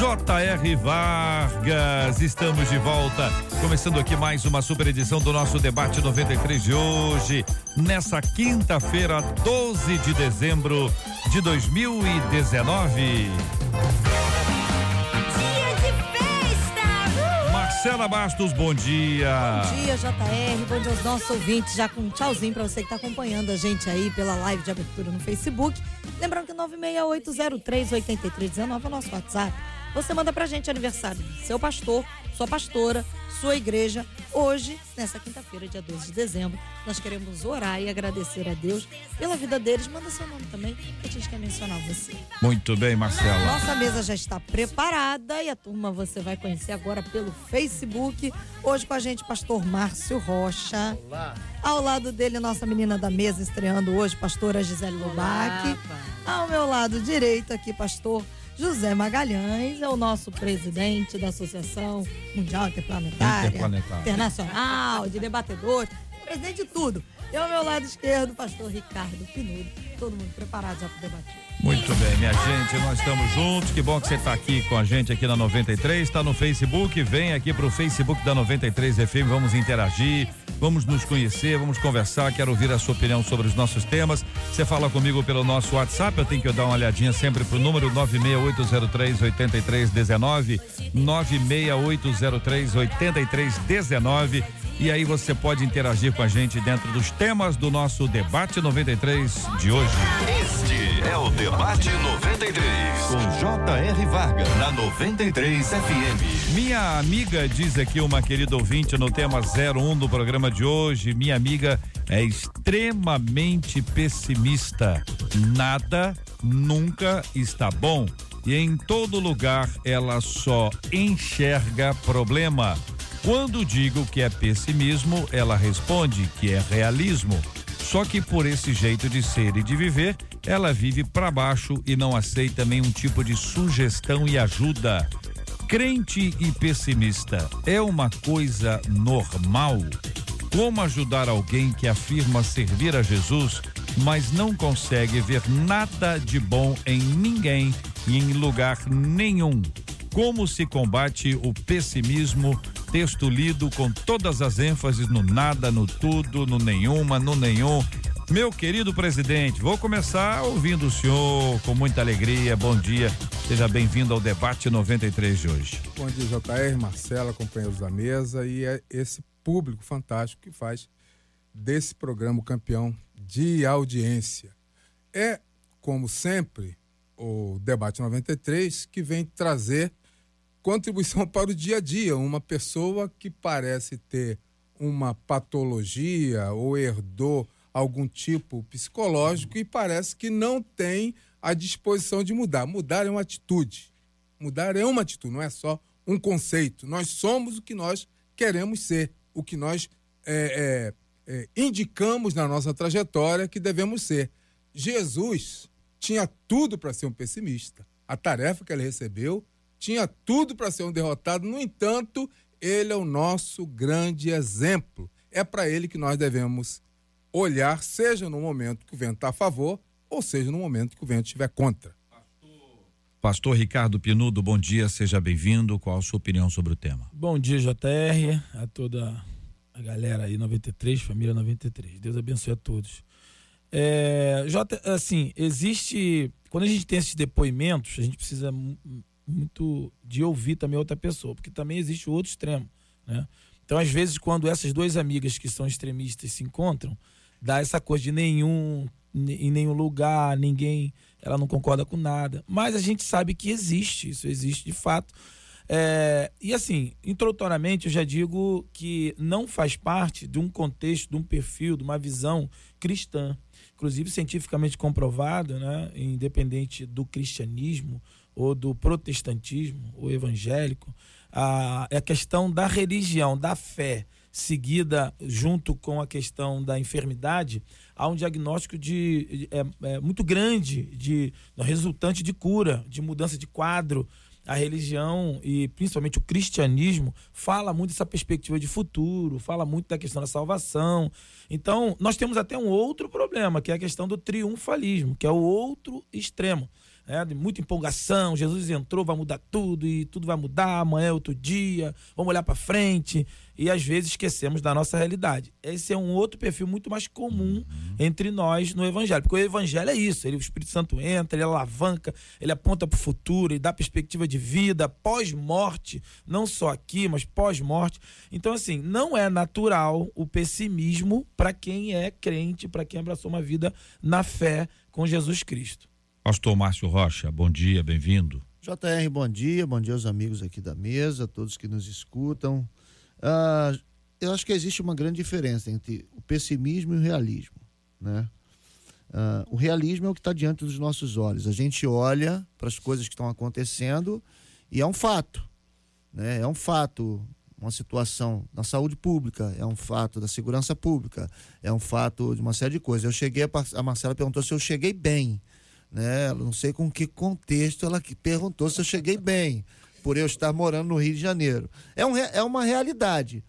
J.R. Vargas. Estamos de volta, começando aqui mais uma super edição do nosso debate 93 de hoje, nessa quinta-feira, 12 de dezembro de 2019. Marcela Bastos, bom dia. Bom dia, JR. Bom dia aos nossos ouvintes. Já com um tchauzinho para você que está acompanhando a gente aí pela live de abertura no Facebook. Lembrando que 968038319 é o nosso WhatsApp. Você manda pra gente aniversário do seu pastor, sua pastora, sua igreja. Hoje, nessa quinta-feira, dia 12 de dezembro, nós queremos orar e agradecer a Deus pela vida deles. Manda seu nome também, que a gente quer mencionar você. Muito bem, Marcela. Nossa mesa já está preparada e a turma você vai conhecer agora pelo Facebook. Hoje com a gente, pastor Márcio Rocha. Olá. Ao lado dele, nossa menina da mesa estreando hoje, pastora Gisele Lubac. Ao meu lado direito aqui, pastor José Magalhães, é o nosso presidente da Associação Mundial Interplanetária, Interplanetária. Internacional, de debatedores, presidente de tudo. E ao meu lado esquerdo, pastor Ricardo Pinudo. Todo mundo preparado já para debater. Muito bem, minha gente, nós estamos juntos. Que bom que você está aqui com a gente aqui na 93, está no Facebook. Vem aqui para o Facebook da 93 FM, vamos interagir, vamos nos conhecer, vamos conversar. Quero ouvir a sua opinião sobre os nossos temas. Você fala comigo pelo nosso WhatsApp, eu tenho que dar uma olhadinha sempre pro número 96803 8319, 96803 8319. E aí você pode interagir com a gente dentro dos temas do nosso debate 93 de hoje. Este é o Debate 93. Com J.R. Vargas. Na 93 FM. Minha amiga, diz aqui uma querida ouvinte no tema 01 do programa de hoje, minha amiga é extremamente pessimista. Nada nunca está bom. E em todo lugar ela só enxerga problema. Quando digo que é pessimismo, ela responde que é realismo. Só que por esse jeito de ser e de viver, ela vive para baixo e não aceita nenhum tipo de sugestão e ajuda. Crente e pessimista é uma coisa normal? Como ajudar alguém que afirma servir a Jesus, mas não consegue ver nada de bom em ninguém e em lugar nenhum? Como se combate o pessimismo? Texto lido com todas as ênfases no nada, no tudo, no nenhuma, no nenhum. Meu querido presidente, vou começar ouvindo o senhor com muita alegria. Bom dia, seja bem-vindo ao debate 93 de hoje. Bom dia, JR, Marcela, companheiros da mesa e é esse público fantástico que faz desse programa campeão de audiência. É, como sempre, o debate 93 que vem trazer contribuição para o dia a dia. Uma pessoa que parece ter uma patologia ou herdou algum tipo psicológico e parece que não tem a disposição de mudar. Mudar é uma atitude. Mudar é uma atitude, não é só um conceito. Nós somos o que nós queremos ser, o que nós é, é, é, indicamos na nossa trajetória que devemos ser. Jesus tinha tudo para ser um pessimista. A tarefa que ele recebeu tinha tudo para ser um derrotado, no entanto, ele é o nosso grande exemplo. É para ele que nós devemos olhar, seja no momento que o vento está a favor, ou seja no momento que o vento estiver contra. Pastor Ricardo Pinudo, bom dia, seja bem-vindo. Qual a sua opinião sobre o tema? Bom dia, JR, a toda a galera aí, 93, família 93. Deus abençoe a todos. É, J, assim, existe. Quando a gente tem esses depoimentos, a gente precisa muito de ouvir também outra pessoa, porque também existe o outro extremo, né? Então, às vezes, quando essas duas amigas que são extremistas se encontram, dá essa coisa de nenhum, em nenhum lugar, ninguém, ela não concorda com nada. Mas a gente sabe que existe, isso existe de fato. É, e assim, introdutoriamente, eu já digo que não faz parte de um contexto, de um perfil, de uma visão cristã. Inclusive, cientificamente comprovado, né, independente do cristianismo ou do protestantismo, ou evangélico, a, é a questão da religião, da fé, seguida junto com a questão da enfermidade, há um diagnóstico de, é, é, muito grande de resultante de cura, de mudança de quadro. A religião e principalmente o cristianismo fala muito dessa perspectiva de futuro, fala muito da questão da salvação. Então, nós temos até um outro problema, que é a questão do triunfalismo, que é o outro extremo é, de muita empolgação. Jesus entrou, vai mudar tudo e tudo vai mudar. Amanhã é outro dia, vamos olhar para frente. E às vezes esquecemos da nossa realidade. Esse é um outro perfil muito mais comum uhum. entre nós no Evangelho. Porque o Evangelho é isso: ele, o Espírito Santo entra, ele alavanca, ele aponta para o futuro, ele dá perspectiva de vida, pós-morte, não só aqui, mas pós-morte. Então, assim, não é natural o pessimismo para quem é crente, para quem abraçou uma vida na fé com Jesus Cristo. Pastor Márcio Rocha, bom dia, bem-vindo. JR, bom dia, bom dia aos amigos aqui da mesa, todos que nos escutam. Ah, eu acho que existe uma grande diferença entre o pessimismo e o realismo, né? Ah, o realismo é o que está diante dos nossos olhos. A gente olha para as coisas que estão acontecendo e é um fato, né? É um fato uma situação na saúde pública, é um fato da segurança pública, é um fato de uma série de coisas. Eu cheguei, a Marcela perguntou se eu cheguei bem né? Não sei com que contexto ela perguntou se eu cheguei bem, por eu estar morando no Rio de Janeiro. É, um, é uma realidade.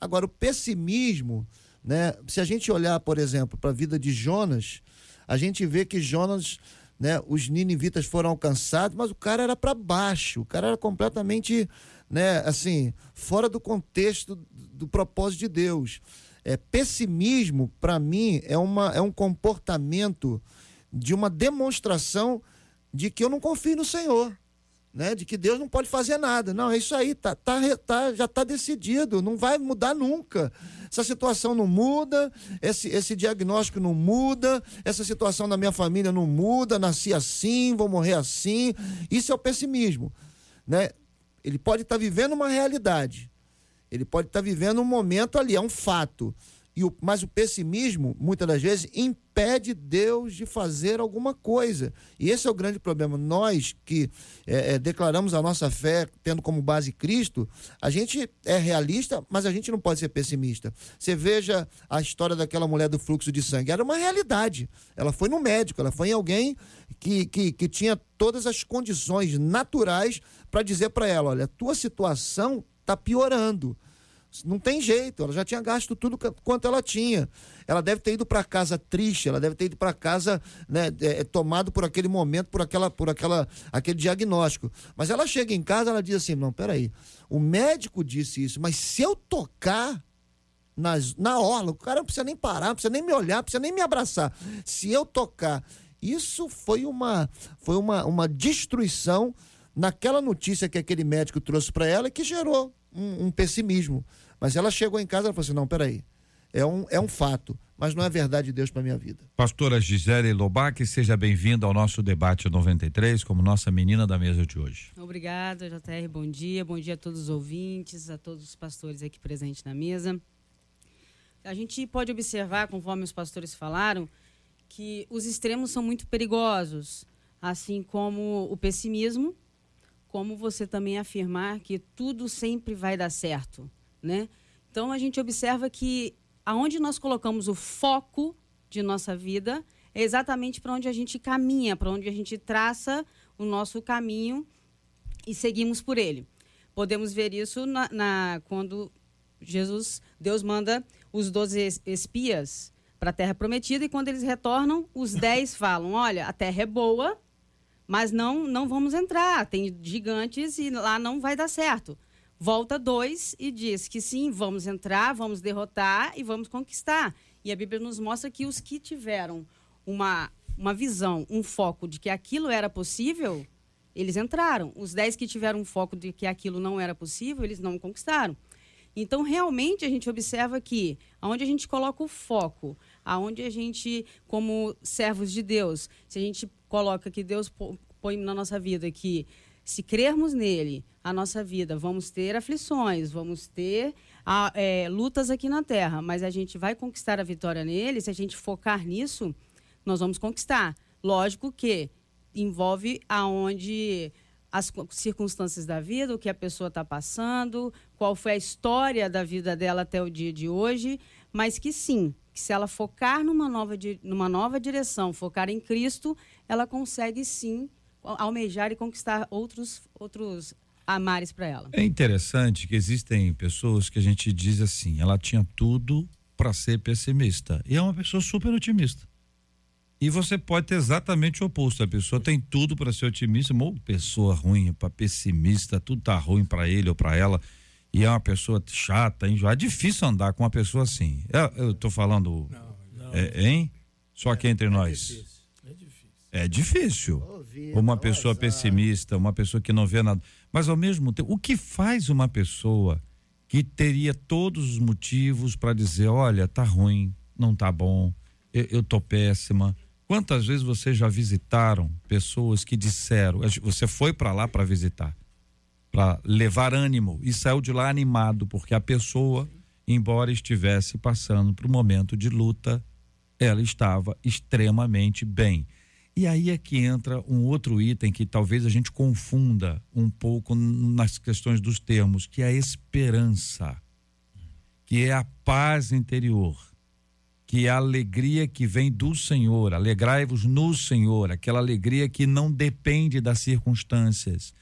Agora, o pessimismo, né? Se a gente olhar, por exemplo, para a vida de Jonas, a gente vê que Jonas, né? Os ninivitas foram alcançados, mas o cara era para baixo, o cara era completamente, né? Assim, fora do contexto do propósito de Deus. É, pessimismo, para mim, é, uma, é um comportamento de uma demonstração de que eu não confio no Senhor. Né, de que Deus não pode fazer nada. Não, é isso aí, tá, tá, tá já está decidido, não vai mudar nunca. Essa situação não muda, esse, esse diagnóstico não muda, essa situação da minha família não muda, nasci assim, vou morrer assim. Isso é o pessimismo. Né? Ele pode estar tá vivendo uma realidade, ele pode estar tá vivendo um momento ali, é um fato. E o, mas o pessimismo, muitas das vezes, impede Deus de fazer alguma coisa. E esse é o grande problema. Nós que é, é, declaramos a nossa fé tendo como base Cristo, a gente é realista, mas a gente não pode ser pessimista. Você veja a história daquela mulher do fluxo de sangue. Era uma realidade. Ela foi no médico, ela foi em alguém que, que, que tinha todas as condições naturais para dizer para ela: olha, a tua situação está piorando não tem jeito, ela já tinha gasto tudo quanto ela tinha. Ela deve ter ido para casa triste, ela deve ter ido para casa né, é, é, tomado por aquele momento, por aquela, por aquela, aquele diagnóstico. Mas ela chega em casa, ela diz assim: não, peraí, o médico disse isso, mas se eu tocar nas, na orla, o cara não precisa nem parar, não precisa nem me olhar, não precisa nem me abraçar. Se eu tocar, isso foi uma, foi uma, uma destruição naquela notícia que aquele médico trouxe para ela que gerou um, um pessimismo. Mas ela chegou em casa e falou assim: não, peraí. É um, é um fato, mas não é verdade de Deus para minha vida. Pastora Gisele Lobac, seja bem-vinda ao nosso debate 93, como nossa menina da mesa de hoje. Obrigada, JR. Bom dia. Bom dia a todos os ouvintes, a todos os pastores aqui presentes na mesa. A gente pode observar, conforme os pastores falaram, que os extremos são muito perigosos, assim como o pessimismo, como você também afirmar que tudo sempre vai dar certo né? Então a gente observa que aonde nós colocamos o foco de nossa vida é exatamente para onde a gente caminha, para onde a gente traça o nosso caminho e seguimos por ele. Podemos ver isso na, na quando Jesus, Deus manda os doze espias para a terra prometida e quando eles retornam, os dez falam: olha, a terra é boa, mas não não vamos entrar, tem gigantes e lá não vai dar certo volta dois e diz que sim, vamos entrar, vamos derrotar e vamos conquistar. E a Bíblia nos mostra que os que tiveram uma, uma visão, um foco de que aquilo era possível, eles entraram. Os dez que tiveram um foco de que aquilo não era possível, eles não conquistaram. Então, realmente, a gente observa que aonde a gente coloca o foco, aonde a gente, como servos de Deus, se a gente coloca que Deus põe na nossa vida que se crermos nele, a nossa vida, vamos ter aflições, vamos ter a, é, lutas aqui na Terra, mas a gente vai conquistar a vitória nele, se a gente focar nisso, nós vamos conquistar. Lógico que envolve aonde as circunstâncias da vida, o que a pessoa está passando, qual foi a história da vida dela até o dia de hoje, mas que sim, que se ela focar numa nova, numa nova direção, focar em Cristo, ela consegue sim almejar e conquistar outros, outros amares para ela. É interessante que existem pessoas que a gente diz assim, ela tinha tudo para ser pessimista e é uma pessoa super otimista. E você pode ter exatamente o oposto. A pessoa tem tudo para ser otimista, ou pessoa ruim, para pessimista, tudo tá ruim para ele ou para ela. E é uma pessoa chata, enjoada. É difícil andar com uma pessoa assim. Eu, eu tô falando. Não, não. É, hein? Só aqui entre é nós. Difícil. É difícil. É difícil. uma pessoa pessimista, uma pessoa que não vê nada. Mas ao mesmo tempo, o que faz uma pessoa que teria todos os motivos para dizer: olha, tá ruim, não tá bom, eu, eu tô péssima, Quantas vezes vocês já visitaram pessoas que disseram, você foi para lá para visitar, para levar ânimo e saiu de lá animado, porque a pessoa, embora estivesse passando por um momento de luta, ela estava extremamente bem. E aí é que entra um outro item que talvez a gente confunda um pouco nas questões dos termos, que é a esperança, que é a paz interior que é a alegria que vem do Senhor, alegrai-vos no Senhor, aquela alegria que não depende das circunstâncias.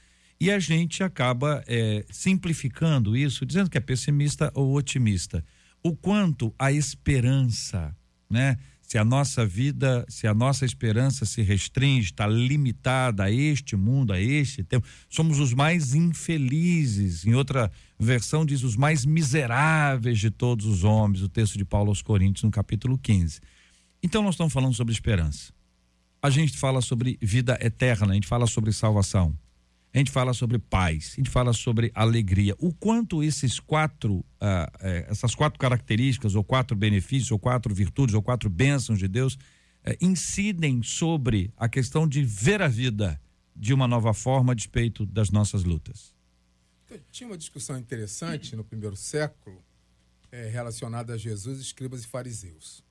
E a gente acaba é, simplificando isso, dizendo que é pessimista ou otimista. O quanto a esperança, né? se a nossa vida, se a nossa esperança se restringe, está limitada a este mundo, a este tempo, somos os mais infelizes. Em outra versão diz os mais miseráveis de todos os homens, o texto de Paulo aos Coríntios, no capítulo 15. Então nós estamos falando sobre esperança. A gente fala sobre vida eterna, a gente fala sobre salvação a gente fala sobre paz, a gente fala sobre alegria. O quanto esses quatro, uh, essas quatro características, ou quatro benefícios, ou quatro virtudes, ou quatro bênçãos de Deus, uh, incidem sobre a questão de ver a vida de uma nova forma a despeito das nossas lutas. Tinha uma discussão interessante no primeiro século é, relacionada a Jesus, escribas e fariseus.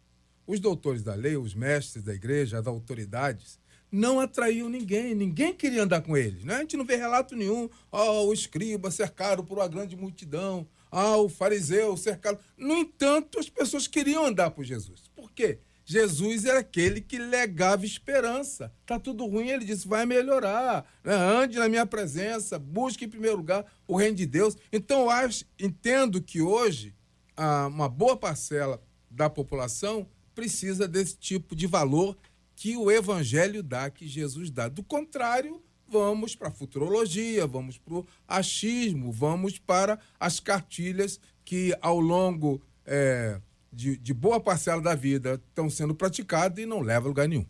Os doutores da lei, os mestres da igreja, as autoridades, não atraiu ninguém, ninguém queria andar com eles. Né? A gente não vê relato nenhum. Oh, o escriba cercado por uma grande multidão. Ah, o fariseu cercado. No entanto, as pessoas queriam andar por Jesus. Por quê? Jesus era aquele que legava esperança. Tá tudo ruim, ele disse, vai melhorar. Né? Ande na minha presença, busque em primeiro lugar o reino de Deus. Então, eu acho, entendo que hoje ah, uma boa parcela da população precisa desse tipo de valor que o evangelho dá, que Jesus dá. Do contrário, vamos para a futurologia, vamos para o achismo, vamos para as cartilhas que ao longo é, de, de, boa parcela da vida estão sendo praticadas e não levam a lugar nenhum.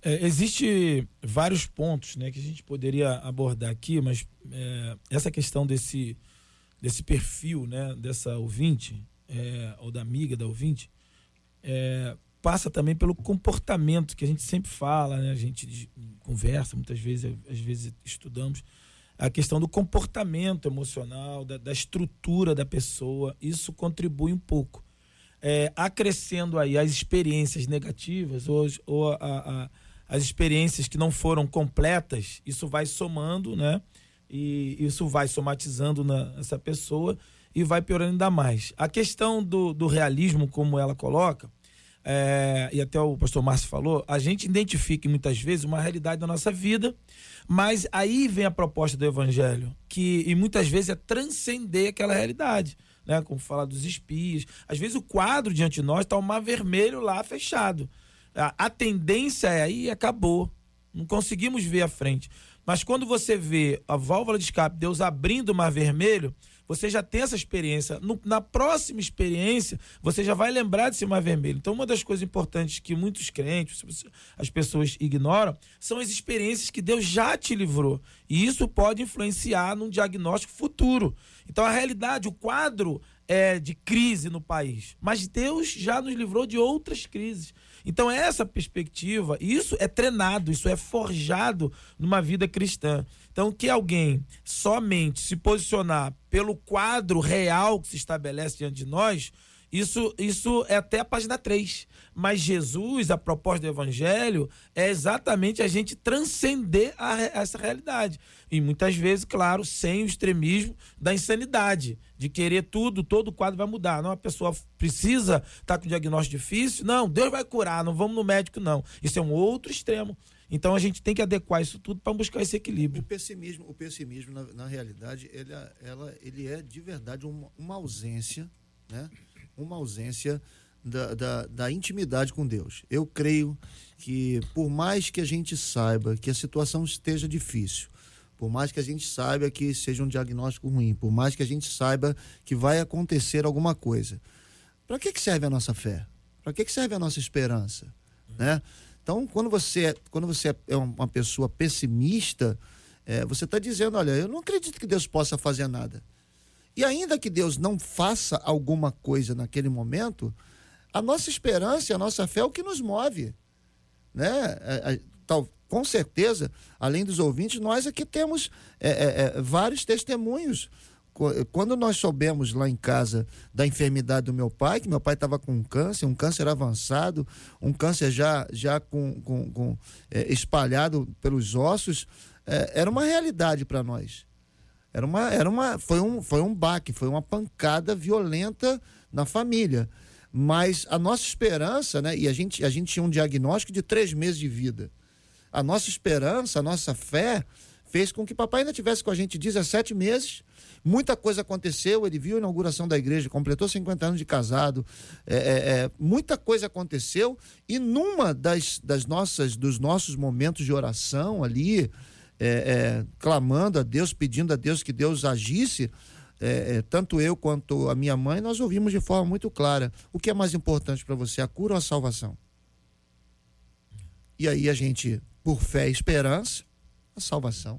É, existe vários pontos né, que a gente poderia abordar aqui, mas é, essa questão desse, desse perfil né, dessa ouvinte, é, ou da amiga da ouvinte, é, passa também pelo comportamento que a gente sempre fala, né? A gente conversa muitas vezes, às vezes estudamos a questão do comportamento emocional, da, da estrutura da pessoa. Isso contribui um pouco. É, acrescendo aí as experiências negativas ou, ou a, a, as experiências que não foram completas, isso vai somando, né? E isso vai somatizando nessa pessoa e vai piorando ainda mais. A questão do, do realismo, como ela coloca, é, e até o pastor Márcio falou, a gente identifica muitas vezes uma realidade da nossa vida, mas aí vem a proposta do evangelho, que e muitas vezes é transcender aquela realidade. Né, como falar dos espias. Às vezes o quadro diante de nós está um mar vermelho lá fechado. A, a tendência é aí acabou. Não conseguimos ver a frente. Mas quando você vê a válvula de escape, Deus abrindo o mar vermelho, você já tem essa experiência. No, na próxima experiência, você já vai lembrar desse mar vermelho. Então, uma das coisas importantes que muitos crentes, as pessoas ignoram, são as experiências que Deus já te livrou. E isso pode influenciar num diagnóstico futuro. Então, a realidade, o quadro é de crise no país. Mas Deus já nos livrou de outras crises. Então, essa perspectiva, isso é treinado, isso é forjado numa vida cristã. Então, que alguém somente se posicionar pelo quadro real que se estabelece diante de nós, Isso, isso é até a página 3. Mas Jesus, a proposta do Evangelho, é exatamente a gente transcender a, essa realidade. E muitas vezes, claro, sem o extremismo da insanidade, de querer tudo, todo o quadro vai mudar. Não, a pessoa precisa estar tá com diagnóstico difícil. Não, Deus vai curar, não vamos no médico, não. Isso é um outro extremo. Então a gente tem que adequar isso tudo para buscar esse equilíbrio. O pessimismo, o pessimismo na, na realidade, ele, é, ela, ele é de verdade uma, uma ausência, né? Uma ausência da, da, da, intimidade com Deus. Eu creio que por mais que a gente saiba que a situação esteja difícil, por mais que a gente saiba que seja um diagnóstico ruim, por mais que a gente saiba que vai acontecer alguma coisa, para que, que serve a nossa fé? Para que, que serve a nossa esperança? Né? Então, quando você, é, quando você é uma pessoa pessimista, é, você está dizendo: olha, eu não acredito que Deus possa fazer nada. E ainda que Deus não faça alguma coisa naquele momento, a nossa esperança e a nossa fé é o que nos move. Né? É, é, tal, com certeza, além dos ouvintes, nós aqui temos é, é, é vários testemunhos quando nós soubemos lá em casa da enfermidade do meu pai, que meu pai estava com um câncer, um câncer avançado, um câncer já, já com, com, com é, espalhado pelos ossos, é, era uma realidade para nós. Era uma, era uma, foi, um, foi um baque, foi uma pancada violenta na família. Mas a nossa esperança, né? E a gente, a gente tinha um diagnóstico de três meses de vida. A nossa esperança, a nossa fé, fez com que papai ainda tivesse com a gente 17 meses Muita coisa aconteceu, ele viu a inauguração da igreja, completou 50 anos de casado, é, é, é, muita coisa aconteceu, e numa das, das nossas, dos nossos momentos de oração ali, é, é, clamando a Deus, pedindo a Deus que Deus agisse, é, tanto eu quanto a minha mãe, nós ouvimos de forma muito clara: o que é mais importante para você, a cura ou a salvação? E aí a gente, por fé e esperança, a salvação.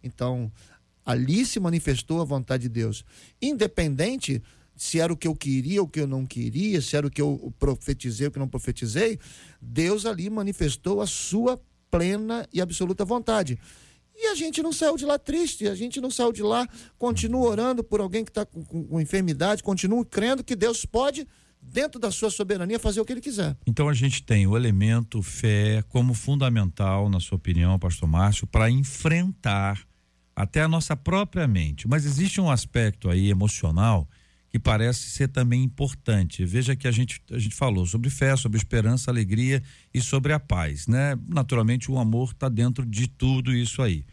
Então, Ali se manifestou a vontade de Deus. Independente se era o que eu queria, o que eu não queria, se era o que eu profetizei, o que não profetizei, Deus ali manifestou a sua plena e absoluta vontade. E a gente não saiu de lá triste, a gente não saiu de lá, continua orando por alguém que está com, com, com, enfermidade, continua crendo que Deus pode, dentro da sua soberania, fazer o que ele quiser. Então a gente tem o elemento fé como fundamental, na sua opinião, pastor Márcio, para enfrentar até a nossa própria mente. Mas existe um aspecto aí emocional que parece ser também importante. Veja que a gente, a gente falou sobre fé, sobre esperança, alegria e sobre a paz, né? Naturalmente o amor está dentro de tudo isso aí.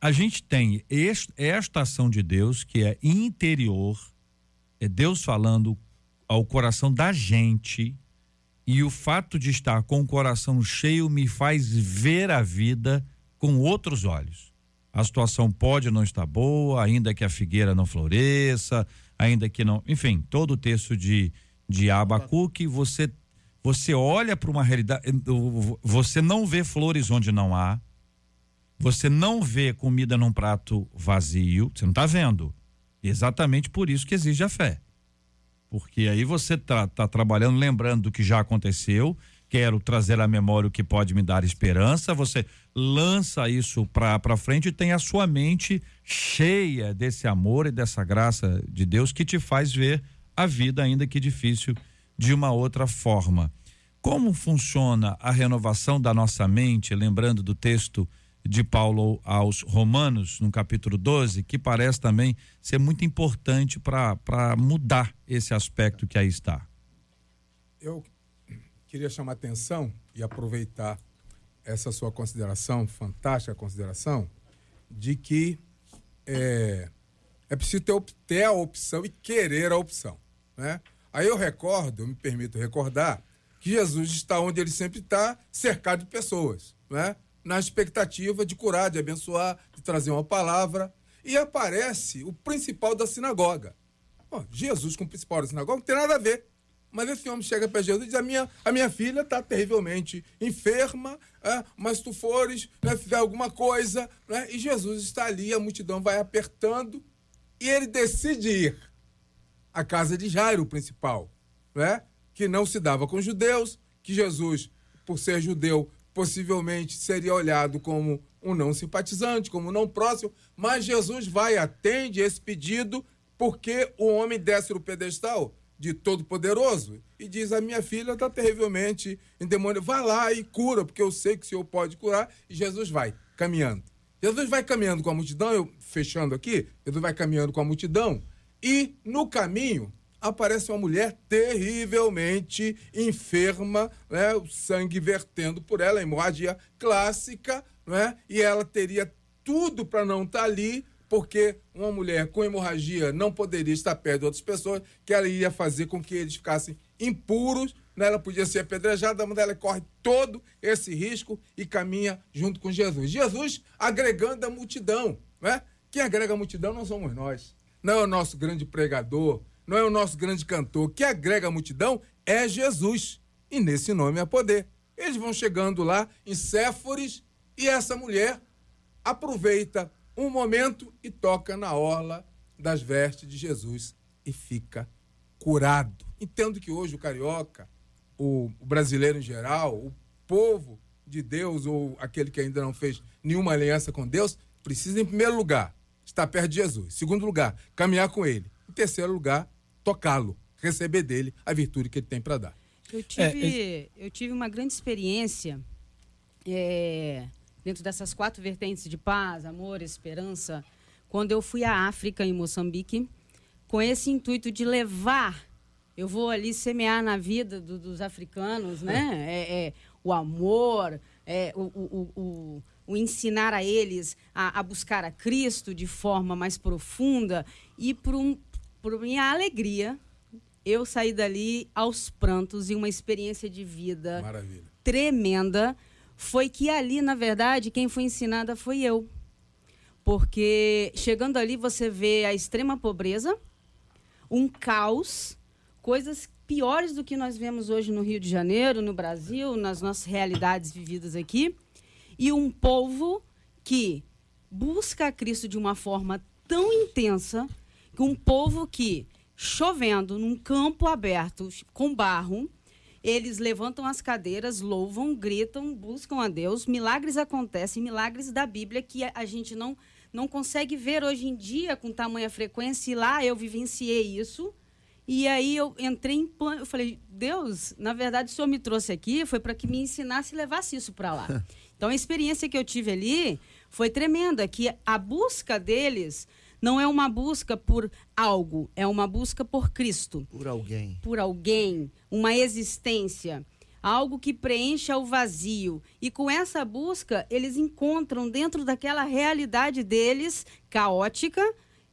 A gente tem esta ação de Deus que é interior, é Deus falando ao coração da gente, e o fato de estar com o coração cheio me faz ver a vida com outros olhos a situação pode não estar boa, ainda que a figueira não floresça, ainda que não. Enfim, todo o texto de, de Abacuque, você, você olha para uma realidade. Você não vê flores onde não há, você não vê comida num prato vazio, você não está vendo. Exatamente por isso que exige a fé. Porque aí você está tá trabalhando, lembrando do que já aconteceu quero trazer à memória o que pode me dar esperança, você lança isso para frente e tem a sua mente cheia desse amor e dessa graça de Deus que te faz ver a vida, ainda que difícil, de uma outra forma. Como funciona a renovação da nossa mente, lembrando do texto de Paulo aos Romanos, no capítulo 12, que parece também ser muito importante para mudar esse aspecto que aí está? Eu queria chamar atenção e aproveitar essa sua consideração, fantástica consideração, de que é, é preciso ter, ter a opção e querer a opção. Né? Aí eu recordo, eu me permito recordar, que Jesus está onde ele sempre está, cercado de pessoas, né? na expectativa de curar, de abençoar, de trazer uma palavra. E aparece o principal da sinagoga. Bom, Jesus com o principal da sinagoga não tem nada a ver. Mas esse homem chega para Jesus e diz: A minha, a minha filha está terrivelmente enferma, é, mas tu fores, né, fizer alguma coisa. Né, e Jesus está ali, a multidão vai apertando, e ele decide ir à casa de Jairo, o principal, né, que não se dava com judeus, que Jesus, por ser judeu, possivelmente seria olhado como um não simpatizante, como um não próximo, mas Jesus vai, atende esse pedido, porque o homem desce no pedestal de Todo-Poderoso e diz: A minha filha está terrivelmente endemoniada. Vai lá e cura, porque eu sei que o Senhor pode curar. E Jesus vai caminhando. Jesus vai caminhando com a multidão, eu fechando aqui, Jesus vai caminhando com a multidão, e no caminho aparece uma mulher terrivelmente enferma, né? o sangue vertendo por ela, hemorragia clássica, né? e ela teria tudo para não estar tá ali, porque uma mulher com hemorragia não poderia estar perto de outras pessoas, que ela ia fazer com que eles ficassem impuros, né? ela podia ser apedrejada, mas ela corre todo esse risco e caminha junto com Jesus. Jesus agregando a multidão. Né? Quem agrega a multidão não somos nós. Não é o nosso grande pregador, não é o nosso grande cantor. Quem agrega a multidão é Jesus. E nesse nome é poder. Eles vão chegando lá em Séforis e essa mulher aproveita um momento e toca na orla das vestes de Jesus e fica curado. Entendo que hoje o carioca, o, brasileiro em geral, o povo de Deus ou aquele que ainda não fez nenhuma aliança com Deus, precisa, em primeiro lugar, estar perto de Jesus. Em segundo lugar, caminhar com ele. Em terceiro lugar, tocá-lo, receber dele a virtude que ele tem para dar. Eu tive, é, eu tive uma grande experiência é, dentro dessas quatro vertentes de paz, amor, esperança, quando eu fui à África, em Moçambique, com esse intuito de levar, eu vou ali semear na vida do, dos africanos, né? É, é o amor, é, o, o, o, o, ensinar a eles a, a, buscar a Cristo de forma mais profunda e por, um, por minha alegria, eu saí dali aos prantos e uma experiência de vida Maravilha. tremenda foi que ali, na verdade, quem foi ensinada foi eu. Porque chegando ali você vê a extrema pobreza, um caos, coisas piores do que nós vemos hoje no Rio de Janeiro, no Brasil, nas nossas realidades vividas aqui, e um povo que busca Cristo de uma forma tão intensa, um povo que chovendo num campo aberto com barro, eles levantam as cadeiras, louvam, gritam, buscam a Deus. Milagres acontecem, milagres da Bíblia que a, gente não, não consegue ver hoje em dia com tamanha frequência. E lá eu vivenciei isso. E aí eu entrei em plano, eu falei, Deus, na verdade o Senhor me trouxe aqui foi para que me ensinasse e levasse isso para lá. Então a experiência que eu tive ali foi tremenda, que a busca deles não é uma busca por algo, é uma busca por Cristo. Por alguém. Por alguém, uma existência, algo que preencha o vazio. E com essa busca, eles encontram dentro daquela realidade deles caótica,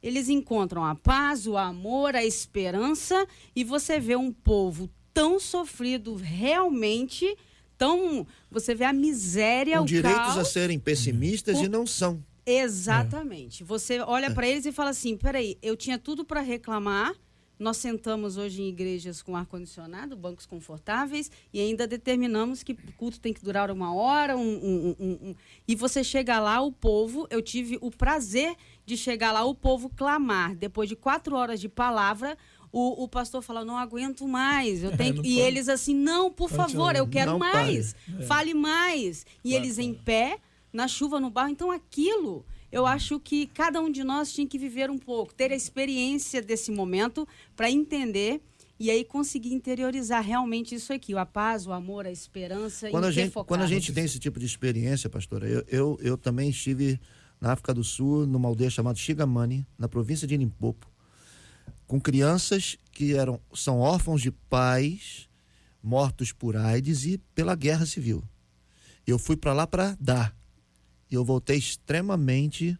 eles encontram a paz, o amor, a esperança, e você vê um povo tão sofrido realmente, tão. Você vê a miséria, Com o direitos caos, a serem pessimistas e não são. Exatamente. É. Você olha para eles e fala assim: peraí, eu tinha tudo para reclamar. Nós sentamos hoje em igrejas com ar-condicionado, bancos confortáveis, e ainda determinamos que o culto tem que durar uma hora. Um, um, um, e você chega lá, o povo, eu tive o prazer de chegar lá, o povo clamar. Depois de quatro horas de palavra, o, o pastor fala, não aguento mais. Eu é, tenho... É, e pode. eles assim, não, por favor, eu quero mais. É. Fale mais. E eles em pé na chuva, no barro. Então, aquilo, eu acho que cada um de nós tinha que viver um pouco, ter a experiência desse momento para entender e aí conseguir interiorizar realmente isso aqui, a paz, o amor, a esperança. Quando, a gente, quando a gente tem esse tipo de experiência, pastora, eu, eu, eu também estive na África do Sul, numa aldeia chamada Chigamani, na província de Limpopo, com crianças que eram, são órfãos de pais mortos por AIDS e pela guerra civil. Eu fui para lá para dar e eu voltei extremamente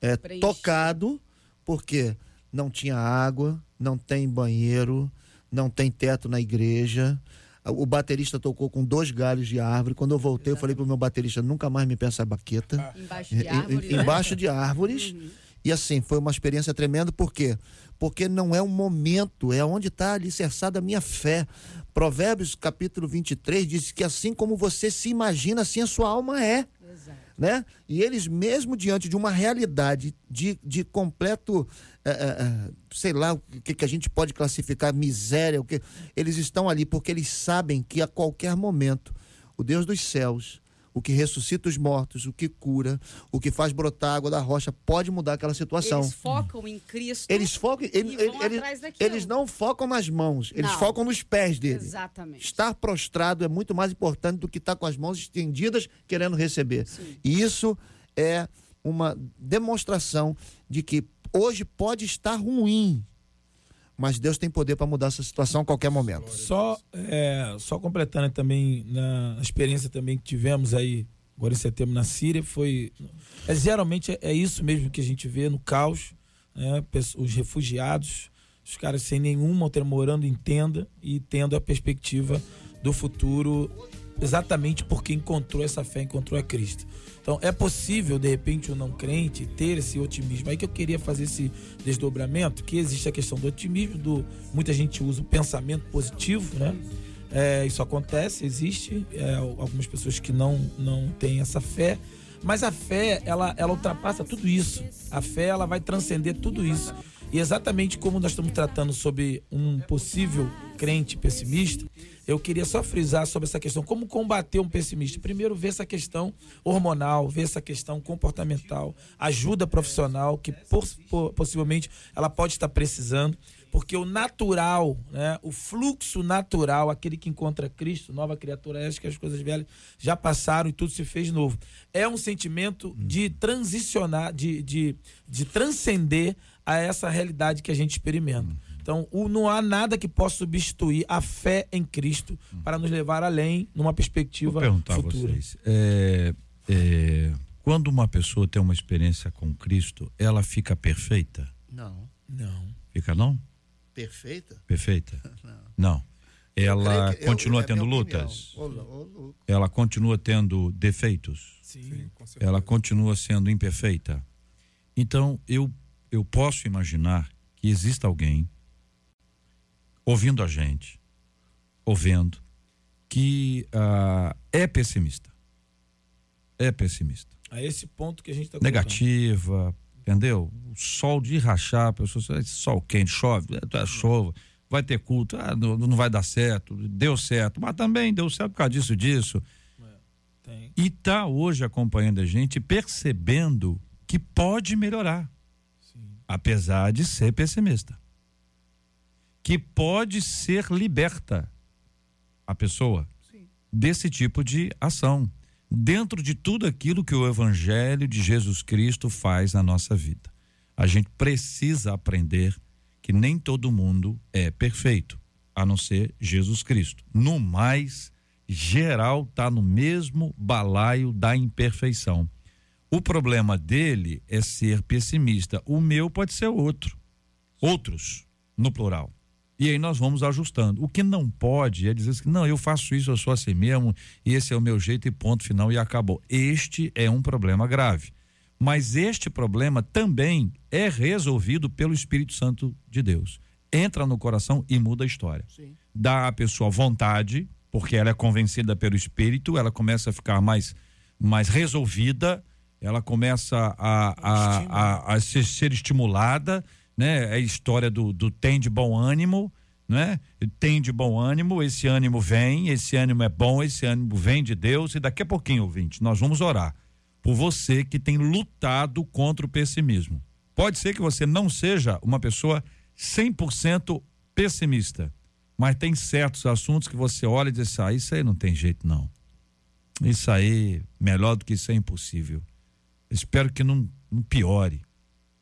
é, tocado, porque não tinha água, não tem banheiro, não tem teto na igreja. O baterista tocou com dois galhos de árvore. Quando eu voltei, Exatamente. eu falei pro meu baterista: nunca mais me peça a baqueta. Embaixo de árvores. Né? Embaixo de árvores. Uhum. E assim, foi uma experiência tremenda, por quê? Porque não é um momento, é onde está alicerçada a minha fé. Provérbios capítulo 23 diz que assim como você se imagina, assim a sua alma é né? E eles, mesmo diante de uma realidade de, de completo, é, é, sei lá, o que, que a gente pode classificar, miséria, o que, eles estão ali porque eles sabem que a qualquer momento o Deus dos céus o que ressuscita os mortos, o que cura, o que faz brotar água da rocha, pode mudar aquela situação. Eles focam em Cristo. Eles focam, ele- e vão ele- atrás daquilo. eles não focam nas mãos, eles Não. focam nos pés dele. Exatamente. Estar prostrado é muito mais importante do que estar com as mãos estendidas querendo receber. E isso é uma demonstração de que hoje pode estar ruim, mas Deus tem poder para mudar essa situação a qualquer momento. Só, é, só completando também na experiência também que tivemos aí agora em setembro na Síria, foi. É, geralmente é, é isso mesmo que a gente vê no caos, né? Os refugiados, os caras sem nenhuma morando em tenda e tendo a perspectiva do futuro exatamente porque encontrou essa fé, encontrou a Cristo. Então é possível, de repente, um não crente ter esse otimismo. Aí que eu queria fazer esse desdobramento, que existe a questão do otimismo, do muita gente usa o pensamento positivo, né? É, isso acontece, existe. é, algumas pessoas que não, não têm essa fé. Mas a fé, ela, ela ultrapassa tudo isso. A fé, ela vai transcender tudo isso. E exatamente como nós estamos tratando sobre um possível crente pessimista, eu queria só frisar sobre essa questão, como combater um pessimista. Primeiro, ver essa questão hormonal, ver essa questão comportamental, ajuda profissional, que poss- po- possivelmente ela pode estar precisando, porque o natural, né, o fluxo natural, aquele que encontra Cristo, nova criatura, é, acho que as coisas velhas já passaram e tudo se fez novo. É um sentimento de transicionar, de, de, de transcender a essa realidade que a gente experimenta. Então, o- não há nada que possa substituir a fé em Cristo para nos levar além numa perspectiva Vou perguntar futura. a vocês. é, é, quando uma pessoa tem uma experiência com Cristo, ela fica perfeita? Não. Não. Fica não? Perfeita? Perfeita? Não. Não. Ela que- eu- continua é tendo lutas? Ô, ô, louco. Ela continua tendo defeitos? Sim. com certeza. Ela continua sendo imperfeita? Então, eu, eu posso imaginar que exista alguém ouvindo a gente, ouvindo, que ah, é pessimista. É pessimista. A esse ponto que a gente está Negativa, entendeu? O sol de rachar, a pessoa, esse sol quente, chove, é, chova, vai ter culto, ah, não, não vai dar certo, deu certo, mas também deu certo por causa disso, disso. Tem. E tá hoje acompanhando a gente, percebendo que pode melhorar, apesar de ser pessimista. Que pode ser liberta a pessoa desse tipo de ação, dentro de tudo aquilo que o Evangelho de Jesus Cristo faz na nossa vida. A gente precisa aprender que nem todo mundo é perfeito, a não ser Jesus Cristo. No mais, geral está no mesmo balaio da imperfeição. O problema dele é ser pessimista. O meu pode ser outro. Outros, no plural. E aí nós vamos ajustando. O que não pode é dizer assim, não, eu faço isso, eu sou assim mesmo, e esse é o meu jeito e ponto final e acabou. Este é um problema grave. Mas este problema também é resolvido pelo Espírito Santo de Deus. Entra no coração e muda a história. Dá à pessoa vontade, porque ela é convencida pelo Espírito, ela começa a ficar mais, mais resolvida, ela começa a, a, a, a ser, ser estimulada, né? É a história do, do tem de bom ânimo, né? Tem de bom ânimo, esse ânimo vem, esse ânimo é bom, esse ânimo vem de Deus, e daqui a pouquinho, ouvinte, nós vamos orar por você que tem lutado contra o pessimismo. Pode ser que você não seja uma pessoa 100% pessimista, mas tem certos assuntos que você olha e diz ah, isso aí não tem jeito não. Isso aí, melhor do que isso é impossível. Espero que não, não piore.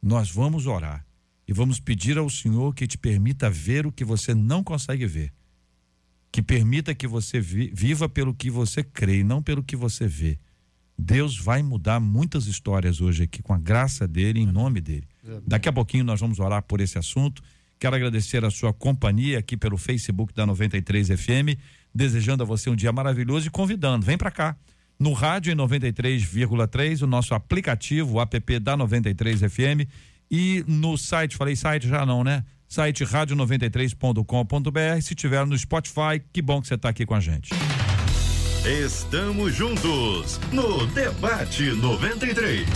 Nós vamos orar e vamos pedir ao Senhor que te permita ver o que você não consegue ver. Que permita que você vi, viva pelo que você crê e não pelo que você vê. Deus vai mudar muitas histórias hoje aqui com a graça dele, em nome dele. Daqui a pouquinho nós vamos orar por esse assunto. Quero agradecer a sua companhia aqui pelo Facebook da 93 FM, desejando a você um dia maravilhoso e convidando, vem para cá. No rádio em 93,3, o nosso aplicativo, o app da 93 FM e no site, falei site já não, né? Site rádio93.com.br. Se tiver no Spotify, que bom que você está aqui com a gente. Estamos juntos no Debate 93.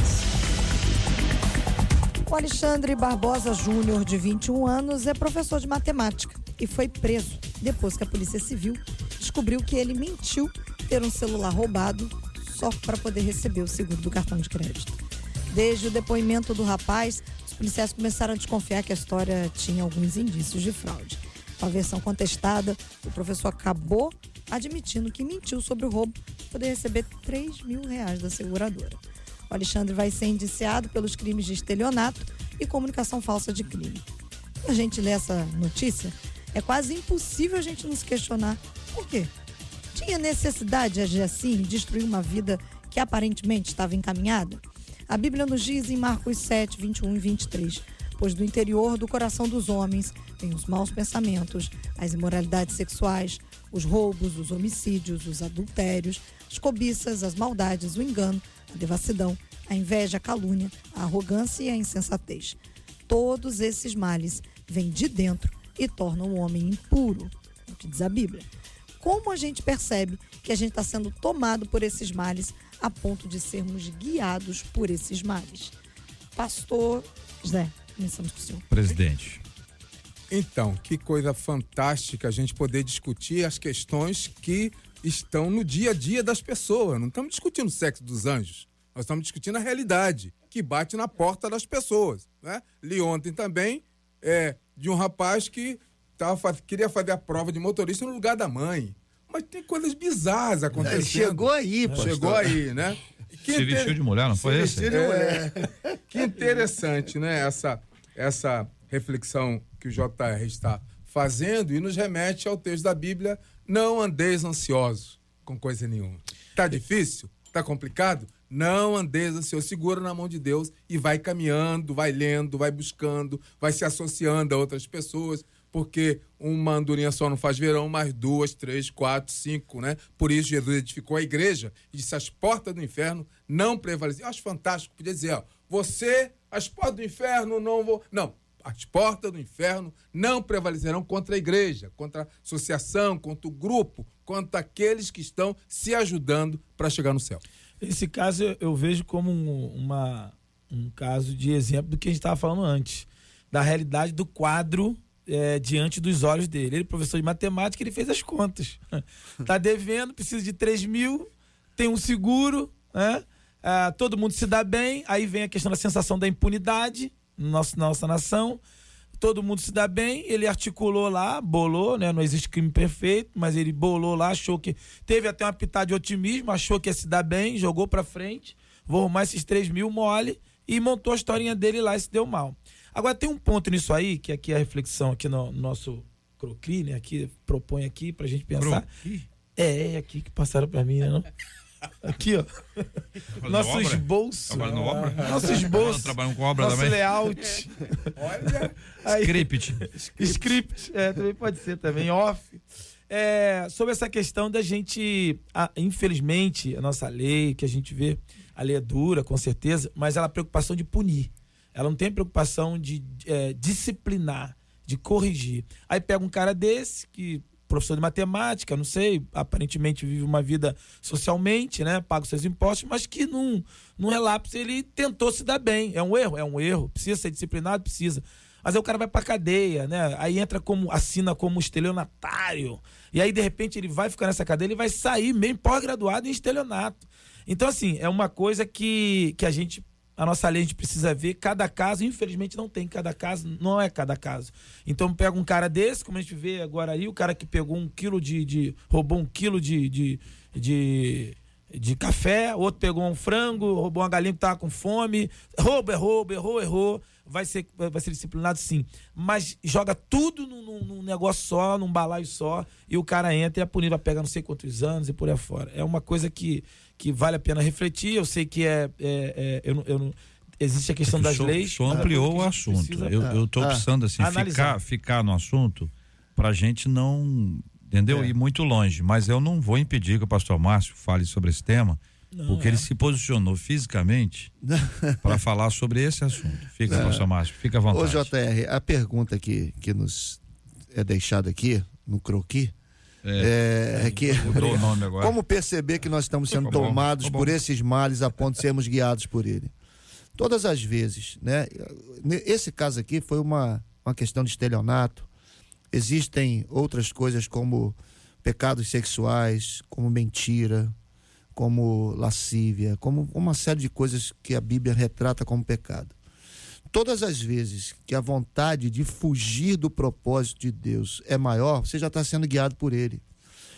O Alexandre Barbosa Júnior, de 21 anos, é professor de matemática e foi preso depois que a Polícia Civil descobriu que ele mentiu ter um celular roubado só para poder receber o seguro do cartão de crédito. Desde o depoimento do rapaz, os policiais começaram a desconfiar que a história tinha alguns indícios de fraude. Com a versão contestada, o professor acabou admitindo que mentiu sobre o roubo para poder receber 3 mil reais da seguradora. O Alexandre vai ser indiciado pelos crimes de estelionato e comunicação falsa de crime. Quando a gente lê essa notícia, é quase impossível a gente não se questionar por quê? Tinha necessidade de agir assim, destruir uma vida que aparentemente estava encaminhada? A Bíblia nos diz em Marcos 7, 21 e 23: Pois do interior do coração dos homens vêm os maus pensamentos, as imoralidades sexuais, os roubos, os homicídios, os adultérios, as cobiças, as maldades, o engano, a devassidão, a inveja, a calúnia, a arrogância e a insensatez. Todos esses males vêm de dentro e tornam o homem impuro, é o que diz a Bíblia. Como a gente percebe que a gente está sendo tomado por esses males a ponto de sermos guiados por esses males? Pastor José, começamos com o senhor. Presidente. Então, que coisa fantástica a gente poder discutir as questões que estão no dia a dia das pessoas. Não estamos discutindo o sexo dos anjos. Nós estamos discutindo a realidade que bate na porta das pessoas. Né? Li ontem também é, de um rapaz que tava, queria fazer a prova de motorista no lugar da mãe. Mas tem coisas bizarras acontecendo. Chegou aí, pastor. Chegou aí, né? Que Se vestiu de mulher, não foi esse? É, que interessante, né? Essa, essa reflexão que o JR está fazendo e nos remete ao texto da Bíblia: não andeis ansiosos com coisa nenhuma. Tá difícil? Tá complicado? Não andeis ansioso, segura na mão de Deus e vai caminhando, vai lendo, vai buscando, vai se associando a outras pessoas, porque uma andorinha só não faz verão, mas duas, três, quatro, cinco, né? Por isso Jesus edificou a igreja e disse: as portas do inferno não prevalecem. Eu acho fantástico, podia dizer, ó, você, as portas do inferno não vou. Não, as portas do inferno não prevalecerão contra a igreja, contra a associação, contra o grupo, contra aqueles que estão se ajudando para chegar no céu. Esse caso eu vejo como um, uma, um caso de exemplo do que a gente estava falando antes, da realidade do quadro é, diante dos olhos dele. Ele, professor de matemática, ele fez as contas. Tá devendo, precisa de 3 mil, tem um seguro, né? Ah, todo mundo se dá bem, aí vem a questão da sensação da impunidade na nossa, nossa nação. Todo mundo se dá bem, ele articulou lá, bolou, né? Não existe crime perfeito, mas ele bolou lá, achou que. Teve até uma pitada de otimismo, achou que ia se dar bem, jogou pra frente, vou arrumar esses 3 mil mole e montou a historinha dele lá e se deu mal. Agora tem um ponto nisso aí, que aqui é a reflexão aqui no, no nosso Crocri, né? Aqui propõe aqui pra gente pensar. É, é aqui que passaram pra mim, né? Não? Aqui, ó. Nosso obra? esboço. Trabalhando na obra? Nosso esboço. Trabalhando com obra Nosso também? layout. Aí- Script. Script, é, também pode ser também, off. É, sobre essa questão da gente, ah, infelizmente, a nossa lei, que a gente vê, a lei é dura, com certeza, mas ela é a preocupação de punir. Ela não tem preocupação de é, disciplinar, de corrigir. Aí pega um cara desse, que professor de matemática, não sei, aparentemente vive uma vida socialmente, né? Paga os seus impostos, mas que num, num relapso ele tentou se dar bem. É um erro? É um erro. Precisa ser disciplinado? Precisa. Mas aí o cara vai pra cadeia, né? Aí entra como, assina como estelionatário. E aí, de repente, ele vai ficar nessa cadeia, ele vai sair mesmo pós-graduado em estelionato. Então, assim, é uma coisa que, que a gente. A nossa lei a gente precisa ver cada caso, infelizmente não tem cada caso, não é cada caso. Então pega um cara desse, como a gente vê agora aí, o cara que pegou um quilo de. de roubou um quilo de, de, de, de café, outro pegou um frango, roubou uma galinha que tava com fome. Roubo, roubo, errou, errou. Vai ser, vai ser disciplinado sim. Mas joga tudo num, num- num negócio só, num balaio só, e o cara entra e é punido, vai pegar não sei quantos anos e por aí fora. É uma coisa que, que vale a pena refletir. Eu sei que é. é- é- eu, não- eu não- existe a questão das o senhor, leis. é ampliou o assunto. precisa- Eu, eu tô Ah, precisando, assim, analisar. ficar, ficar no assunto pra gente não, entendeu? É. Ir muito longe. Mas eu não vou impedir que o pastor Márcio fale sobre esse tema, porque é. ele se posicionou fisicamente para falar sobre esse assunto. Fica, pastor Márcio, fica à vontade. Ô, JR, a pergunta que, que nos é deixada aqui, no croqui, é, é que. Nome agora. Como perceber que nós estamos sendo Ficou bom, tomados ficou por esses males a ponto de sermos guiados por ele? Todas as vezes, né? Esse caso aqui foi uma, uma questão de estelionato. Existem outras coisas como pecados sexuais, como mentira, como lascívia, como uma série de coisas que a Bíblia retrata como pecado. Todas as vezes que a vontade de fugir do propósito de Deus é maior, você já está sendo guiado por Ele.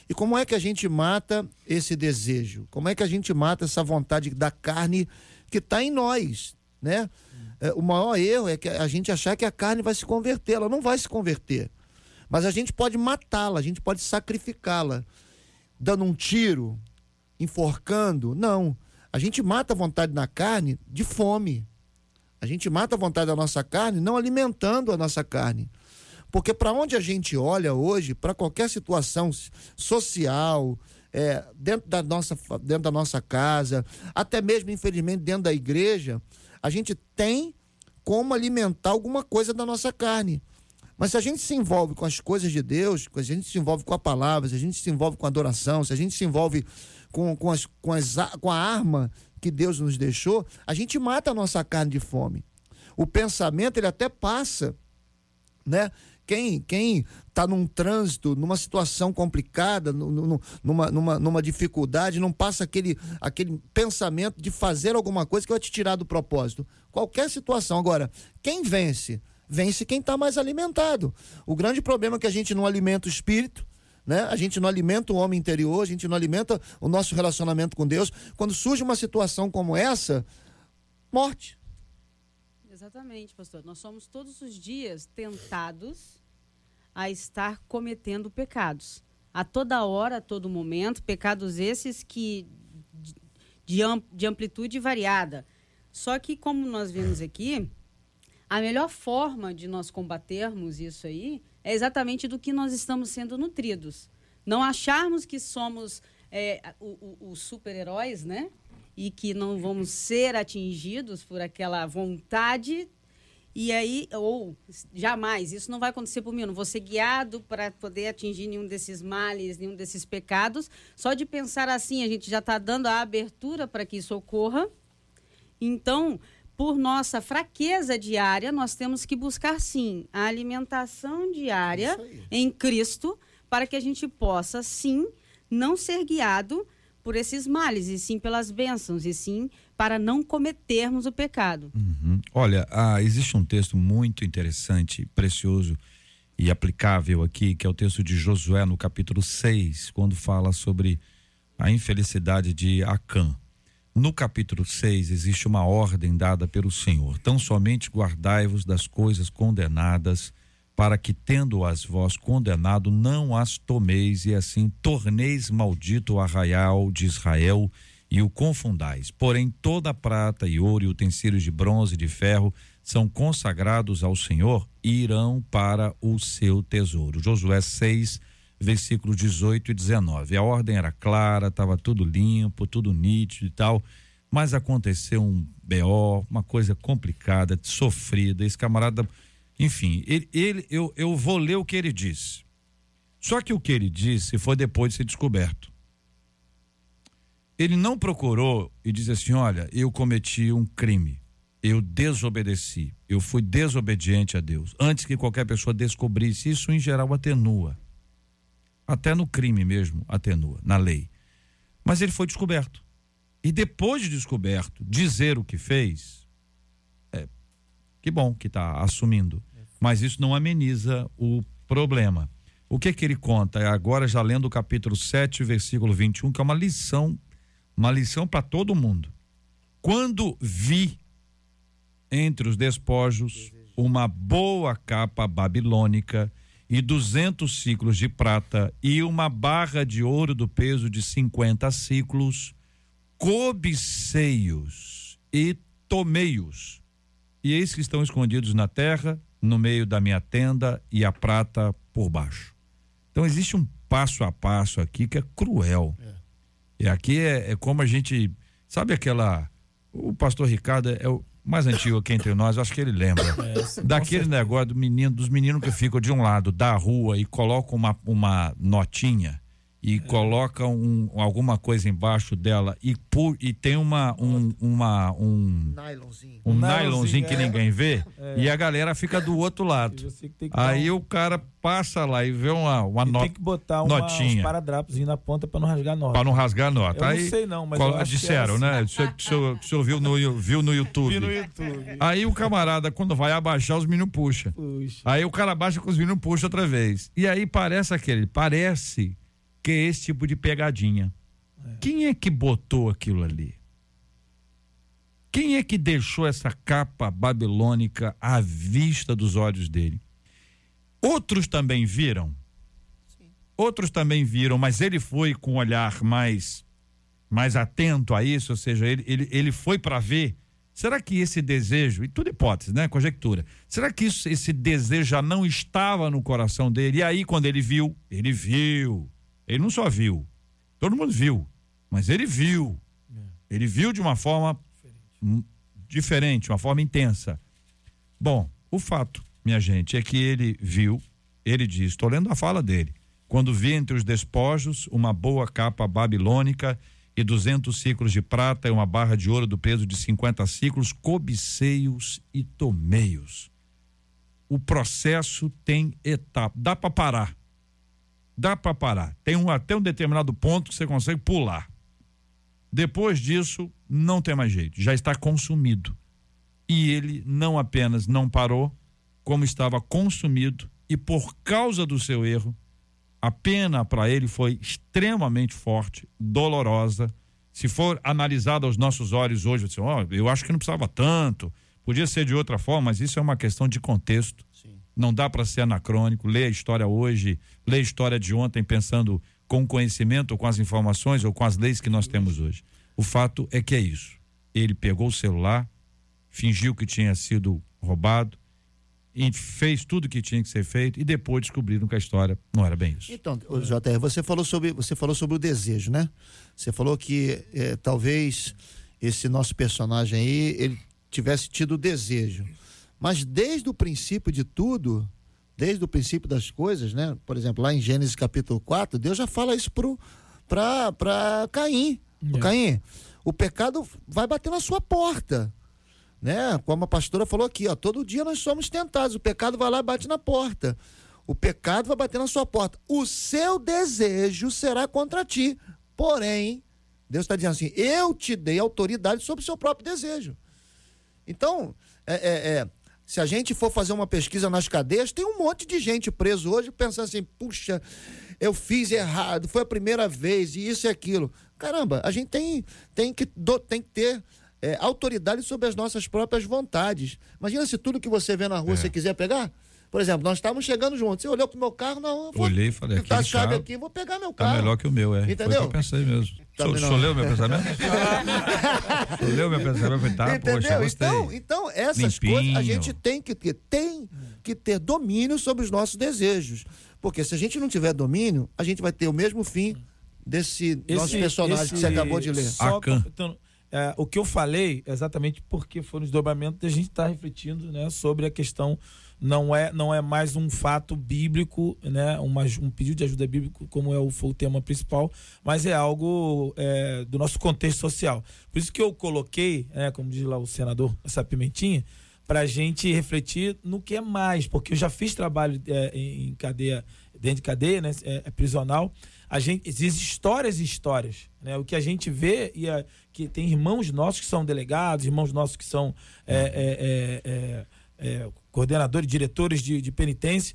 E como é que a gente mata esse desejo? Como é que a gente mata essa vontade da carne que está em nós, né? É, o maior erro é que a gente achar que a carne vai se converter. Ela não vai se converter. Mas a gente pode matá-la, a gente pode sacrificá-la. Dando um tiro, enforcando. Não. A gente mata a vontade na carne de fome. A gente mata a vontade da nossa carne não alimentando a nossa carne. Porque para onde a gente olha hoje, para qualquer situação social, é, dentro, da nossa, dentro da nossa casa, até mesmo, infelizmente, dentro da igreja, a gente tem como alimentar alguma coisa da nossa carne. Mas se a gente se envolve com as coisas de Deus, se a gente se envolve com a palavra, se a gente se envolve com a adoração, se a gente se envolve com, com, as, com, as, com a arma que Deus nos deixou, a gente mata a nossa carne de fome. O pensamento, ele até passa, né? Quem quem está num trânsito, numa situação complicada, numa, numa, numa dificuldade, não passa aquele, aquele pensamento de fazer alguma coisa que vai te tirar do propósito. Qualquer situação. Agora, quem vence? Vence quem está mais alimentado. O grande problema é que a gente não alimenta o espírito, né? A gente não alimenta o homem interior, a gente não alimenta o nosso relacionamento com Deus. Quando surge uma situação como essa, morte. Exatamente, pastor. Nós somos todos os dias tentados a estar cometendo pecados. A toda hora, a todo momento, pecados esses que de, de amplitude variada. Só que, como nós vimos aqui, a melhor forma de nós combatermos isso aí é exatamente do que nós estamos sendo nutridos. Não acharmos que somos é, os super-heróis, né? e que não vamos ser atingidos por aquela vontade e aí, ou jamais, isso não vai acontecer por mim, eu não vou ser guiado para poder atingir nenhum desses males, nenhum desses pecados. Só de pensar assim, a gente já está dando a abertura para que isso ocorra. Então, por nossa fraqueza diária, nós temos que buscar sim a alimentação diária em Cristo, para que a gente possa sim não ser guiado por esses males, e sim pelas bênçãos, e sim para não cometermos o pecado. Uhum. Olha, ah, existe um texto muito interessante, precioso e aplicável aqui, que é o texto de Josué no capítulo 6, quando fala sobre a infelicidade de Acã. No capítulo 6 existe uma ordem dada pelo Senhor: tão somente guardai-vos das coisas condenadas para que, tendo-as vós condenado, não as tomeis e assim torneis maldito o arraial de Israel e o confundais. Porém, toda prata e ouro e utensílios de bronze e de ferro são consagrados ao Senhor e irão para o seu tesouro. Josué 6, versículos 18 e 19. A ordem era clara, estava tudo limpo, tudo nítido e tal, mas aconteceu um BO, uma coisa complicada, sofrida. Esse camarada enfim, ele, ele, eu, eu vou ler o que ele disse. Só que o que ele disse foi depois de ser descoberto. Ele não procurou e disse assim: olha, eu cometi um crime, eu desobedeci, eu fui desobediente a Deus. Antes que qualquer pessoa descobrisse, isso em geral atenua. Até no crime mesmo atenua, na lei. Mas ele foi descoberto. E depois de descoberto, dizer o que fez, é, que bom que está assumindo mas isso não ameniza o problema. O que que ele conta? É agora já lendo o capítulo 7, versículo 21, que é uma lição, uma lição para todo mundo. Quando vi entre os despojos uma boa capa babilônica e duzentos ciclos de prata e uma barra de ouro do peso de cinquenta ciclos, cobiceios e tomeios. E eis que estão escondidos na terra, no meio da minha tenda e a prata por baixo. Então existe um passo a passo aqui que é cruel. É. E aqui é, é, como a gente. Sabe aquela. O pastor Ricardo é o mais antigo aqui entre nós, acho que ele lembra. É, daquele negócio do menino, dos meninos que ficam de um lado da rua e colocam uma, uma notinha e coloca um, alguma coisa embaixo dela e, pu e tem uma um, uma um Nylonzinho. um nylonzinho nylonzinho, que é. ninguém vê e a galera fica do outro lado. Aí um- o cara passa lá e vê uma, uma e nota tem que botar uma, notinha. paradrapos na ponta pra não rasgar a nota. para não rasgar a nota. Eu não Aí sei não, mas qual- eu acho que disseram, é né? O senhor, o senhor- o senhor viu no viu no YouTube. Vi no YouTube. Aí o camarada quando vai abaixar os meninos puxa. Puxa. Aí o cara abaixa com os meninos puxa outra vez. E aí parece aquele, parece que é esse tipo de pegadinha. Quem é que botou aquilo ali? Quem é que deixou essa capa babilônica à vista dos olhos dele? Outros também viram. Outros também viram, mas ele foi com um olhar mais mais atento a isso, ou seja, ele, ele, ele foi para ver. Será que esse desejo, e tudo hipótese, né? Conjectura. Será que isso, esse desejo já não estava no coração dele? E aí, quando ele viu, ele viu. Ele não só viu, todo mundo viu, mas ele viu. Ele viu de uma forma hum, diferente, uma forma intensa. Bom, o fato, minha gente, é que ele viu, ele diz, estou lendo a fala dele, quando vi entre os despojos uma boa capa babilônica e 200 ciclos de prata e uma barra de ouro do peso de 50 ciclos, cobiceios e tomeios. O processo tem etapa, dá para parar. Dá para parar. Tem um, até um determinado ponto que você consegue pular. Depois disso, não tem mais jeito, já está consumido. E ele não apenas não parou, como estava consumido, e por causa do seu erro, a pena para ele foi extremamente forte, dolorosa. Se for analisada aos nossos olhos hoje, assim, ó, eu acho que não precisava tanto, podia ser de outra forma, mas isso é uma questão de contexto. Não dá para ser anacrônico. Ler a história hoje, ler a história de ontem, pensando com o conhecimento, ou com as informações, ou com as leis que nós temos hoje. O fato é que é isso. Ele pegou o celular, fingiu que tinha sido roubado, e fez tudo o que tinha que ser feito, e depois descobriram que a história não era bem isso. Então, JR, você falou sobre você falou sobre o desejo, né? Você falou que eh, talvez esse nosso personagem aí ele tivesse tido o desejo, mas desde o princípio de tudo, desde o princípio das coisas, né? Por exemplo, lá em Gênesis capítulo 4, Deus já fala isso pro para Caim. É. Caim, o pecado vai bater na sua porta. Né? Como a pastora falou aqui, ó, todo dia nós somos tentados, o pecado vai lá e bate na porta. O pecado vai bater na sua porta. O seu desejo será contra ti. Porém, Deus está dizendo assim: eu te dei autoridade sobre o seu próprio desejo. Então, é, é, é, se a gente for fazer uma pesquisa nas cadeias, tem um monte de gente preso hoje pensando assim: puxa, eu fiz errado, foi a primeira vez, e isso e aquilo. Caramba, a gente tem, tem, que, do- tem que ter é, autoridade sobre as nossas próprias vontades. Imagina se tudo que você vê na rua você quiser pegar. Por exemplo, nós estávamos chegando juntos. Você olhou pro meu carro, não, vou Olhei e falei, tá a aquele chave aqui, vou pegar meu Tá carro. melhor que o meu, é. Foi o que Entendeu? eu pensei mesmo. Tá o melhor. senhor leu meu pensamento? o senhor leu meu pensamento? Tá, Entendeu? poxa, gostei. então, então, essas Limpinho. coisas a gente tem que ter, tem que ter domínio sobre os nossos desejos. Porque se a gente não tiver domínio, a gente vai ter o mesmo fim desse nosso personagem que você acabou de ler. Só completando, é, o que eu falei é exatamente porque foram os dobramentos da gente estar refletindo né, sobre a questão não é não é mais um fato bíblico né uma, um pedido de ajuda bíblico como é o, foi o tema principal mas é algo é, do nosso contexto social. Por isso que eu coloquei né, como diz lá o senador essa pimentinha para a gente refletir no que é mais porque eu já fiz trabalho é, em cadeia dentro de cadeia né é, é prisional. A gente existem histórias e histórias né o que a gente vê e que tem irmãos nossos que são delegados irmãos nossos que são é, é, é, coordenadores diretores de, de penitência.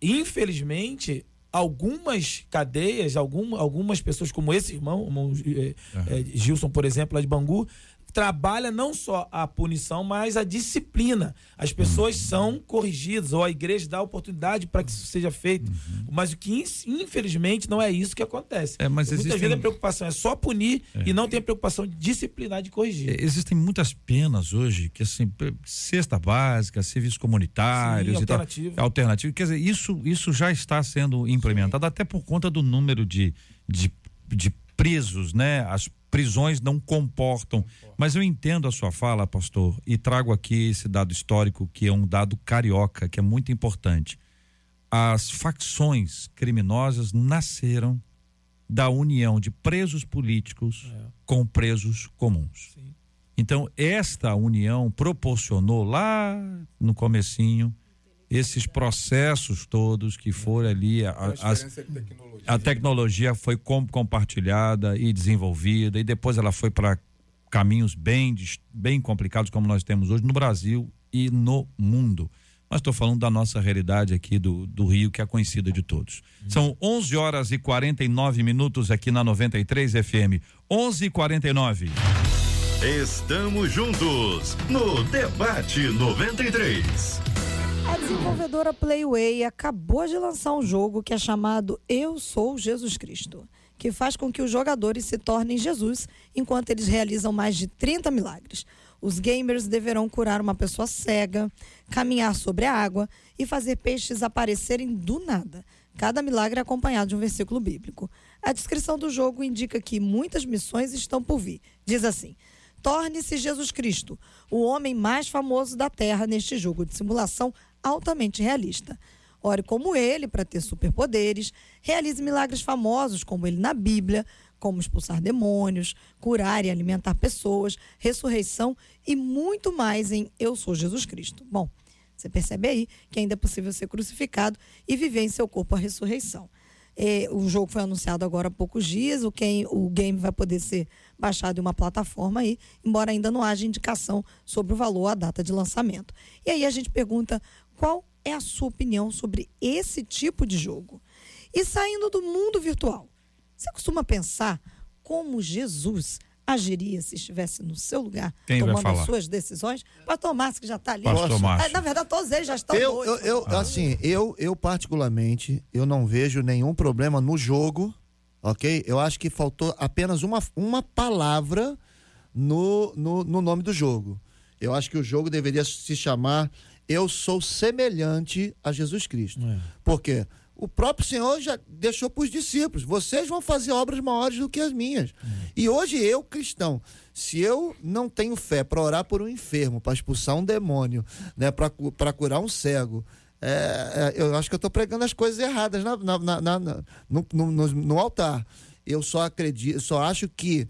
Infelizmente algumas cadeias algum, algumas pessoas como esse irmão, irmão é, é, Gilson por exemplo lá de Bangu trabalha não só a punição, mas a disciplina. As pessoas são corrigidas, ou a igreja dá oportunidade para que isso seja feito. Mas o que, infelizmente, não é isso que acontece. É, mas Muitas existem- vezes a preocupação é só punir e não tem a preocupação de disciplinar, de corrigir. É, Existem muitas penas hoje, que assim, cesta básica, serviços comunitários Sim, e tal. alternativo. Alternativo. Quer dizer, isso, isso já está sendo implementado, até por conta do número de, de, de presos, né? As prisões não comportam. Mas eu entendo a sua fala, pastor, e trago aqui esse dado histórico, que é um dado carioca, que é muito importante. As facções criminosas nasceram da união de presos políticos É. com presos comuns. Sim. Então, esta união proporcionou lá no comecinho esses processos todos que foram ali, a- de tecnologia. a tecnologia foi com- compartilhada e desenvolvida e depois ela foi para caminhos bem, bem complicados como nós temos hoje no Brasil e no mundo. Mas estou falando da nossa realidade aqui do, do Rio, que é conhecida de todos. São 11 horas e 49 minutos aqui na 93 FM. 11 e 49. Estamos juntos no Debate 93. A desenvolvedora Playway acabou de lançar um jogo que é chamado Eu Sou Jesus Cristo, que faz com que os jogadores se tornem Jesus enquanto eles realizam mais de 30 milagres. Os gamers deverão curar uma pessoa cega, caminhar sobre a água e fazer peixes aparecerem do nada. Cada milagre é acompanhado de um versículo bíblico. A descrição do jogo indica que muitas missões estão por vir. Diz assim: Torne-se Jesus Cristo, o homem mais famoso da Terra neste jogo de simulação altamente realista. Ore como ele para ter superpoderes, realize milagres famosos como ele na Bíblia, como expulsar demônios, curar e alimentar pessoas, ressurreição e muito mais em Eu Sou Jesus Cristo. Bom, você percebe aí que ainda é possível ser crucificado e viver em seu corpo a ressurreição. É, o jogo foi anunciado agora há poucos dias. O, quem, o game vai poder ser baixado em uma plataforma aí, embora ainda não haja indicação sobre o valor, a data de lançamento. E aí a gente pergunta qual é a sua opinião sobre esse tipo de jogo. E saindo do mundo virtual, você costuma pensar como Jesus agiria se estivesse no seu lugar, Quem tomando as suas decisões? Pastor Márcio, que já está ali. Pastor Márcio. Ah, Na verdade, todos eles já estão Eu, eu, eu, assim, eu, eu particularmente, eu não vejo nenhum problema no jogo, ok? Eu acho que faltou apenas uma, uma palavra no, no, no nome do jogo. Eu acho que o jogo deveria se chamar Eu Sou Semelhante a Jesus Cristo. É. Por quê? O próprio Senhor já deixou para os discípulos: vocês vão fazer obras maiores do que as minhas. E hoje eu, cristão, se eu não tenho fé para orar por um enfermo, para expulsar um demônio, né, para curar um cego, é, é, eu acho que eu estou pregando as coisas erradas na, na- na- no- no- no altar. Eu só acredito, só acho que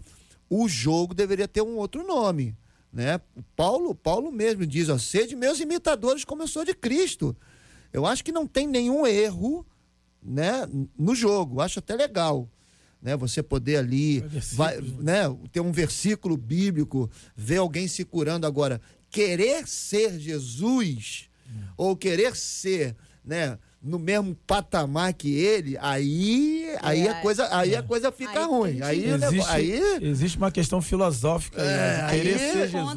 o jogo deveria ter um outro nome. Né? Paulo, Paulo mesmo diz: ó, sede meus imitadores como eu sou de Cristo. Eu acho que não tem nenhum erro né, no jogo. Acho até legal. Né, você poder ali Versículos, vai, né, ter um versículo bíblico, ver alguém se curando agora. Querer ser Jesus ou querer ser né, no mesmo patamar que ele, aí, aí, a, É. coisa, aí a coisa fica Aí ruim. Aí, Existe, aí, existe uma questão filosófica aí, né, É, de querer aí- ser Jesus. um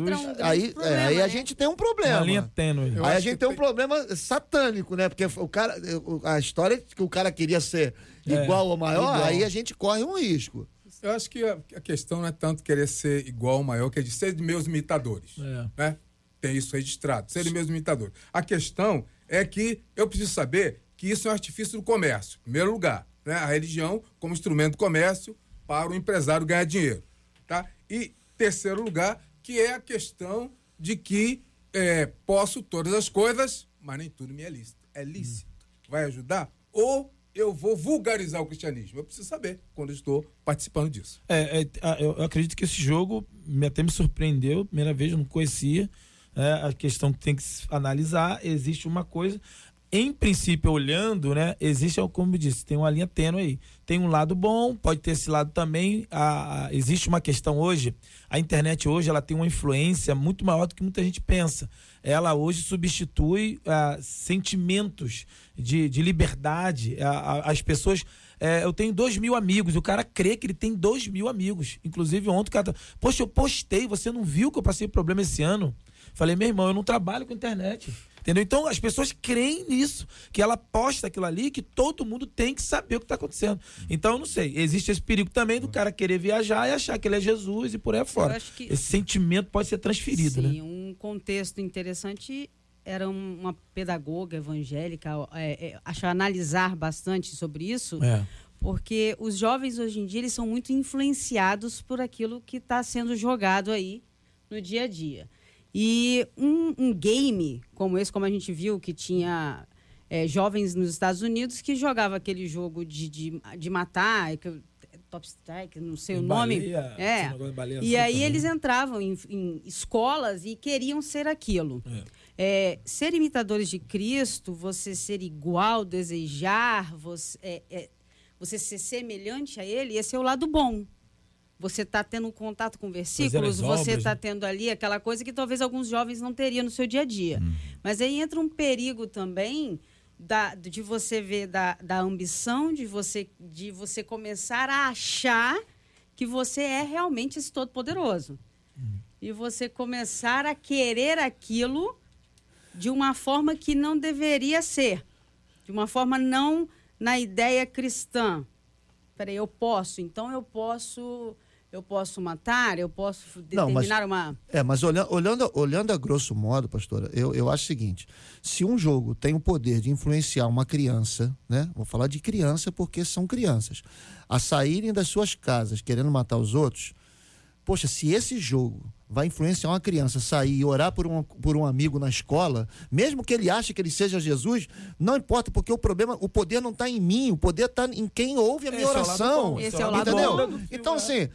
aí, problema, é, aí a né? gente tem um Uma problema. linha tênue. Eu aí a gente que tem um problema satânico, né? Porque o cara, a história é que o cara queria ser É, igual ou maior, igual. aí a gente corre um risco. Eu acho que a, a questão não é tanto querer ser igual ou maior, que é de ser de meus imitadores. É. Né? Tem isso registrado, ser de meus imitadores. A questão é que eu preciso saber que isso é um artifício do comércio. Em primeiro lugar, né? a religião como instrumento do comércio para o empresário ganhar dinheiro. Tá? E terceiro lugar, que é a questão de que é, posso todas as coisas, mas nem tudo me é lícito. É lícito. Vai ajudar? Ou eu vou vulgarizar o cristianismo? Eu preciso saber quando estou participando disso. É, é, a- eu acredito que esse jogo até me surpreendeu. Primeira vez, eu não conhecia. É, a questão que tem que analisar, existe uma coisa. Em princípio, olhando, né? Existe, como eu disse, tem uma linha tênue aí. Tem um lado bom, pode ter esse lado também. A, a- existe uma questão hoje. A internet hoje ela tem uma influência muito maior do que muita gente pensa. Ela hoje substitui ah, sentimentos de, de liberdade. A- a- as pessoas. é, eu tenho dois mil amigos. O cara crê que ele tem dois mil amigos. Inclusive, ontem o cara. tá, Poxa, eu postei, você não viu que eu passei problema esse ano? Falei, meu irmão, eu não trabalho com internet. Entendeu? Então as pessoas creem nisso, que ela posta aquilo ali, que todo mundo tem que saber o que está acontecendo. Então, eu não sei. Existe esse perigo também do cara querer viajar e achar que ele é Jesus e por aí acho que- Esse sentimento pode ser transferido, Sim, né? um contexto interessante era um- uma pedagoga evangélica, é, é, acho analisar bastante sobre isso, É. porque os jovens hoje em dia eles são muito influenciados por aquilo que está sendo jogado aí no dia a dia. E um, um game como esse, como a gente viu, que tinha é, jovens nos Estados Unidos que jogava aquele jogo de, de, de matar, que top strike, não sei o Em nome. baleia, é. baleia E aí também. eles entravam em, em escolas e queriam ser aquilo. É, ser imitadores de Cristo, você ser igual, desejar, você, é, é, você ser semelhante a Ele, esse é o lado bom. Você está tendo um contato com versículos, você está né? tendo ali aquela coisa que talvez alguns jovens não teriam no seu dia a dia. Mas aí entra um perigo também da, de você ver da, da ambição, de você, de você começar a achar que você é realmente esse todo-poderoso. E você começar a querer aquilo de uma forma que não deveria ser. De uma forma não na ideia cristã. Peraí, eu posso, então eu posso. Eu posso matar, eu posso Não, mas- determinar uma. É, mas olhando, olhando, olhando a grosso modo, pastora, eu, eu acho o seguinte: se um jogo tem o poder de influenciar uma criança, né? Vou falar de criança porque são crianças, a saírem das suas casas querendo matar os outros, poxa, se esse jogo vai influenciar uma criança sair e orar por um, por um amigo na escola, mesmo que ele ache que ele seja Jesus, não importa, porque o problema, o poder não está em mim, o poder está em quem ouve a minha Esse é oração. bom, esse é o lado entendeu? bom. Então, é, assim,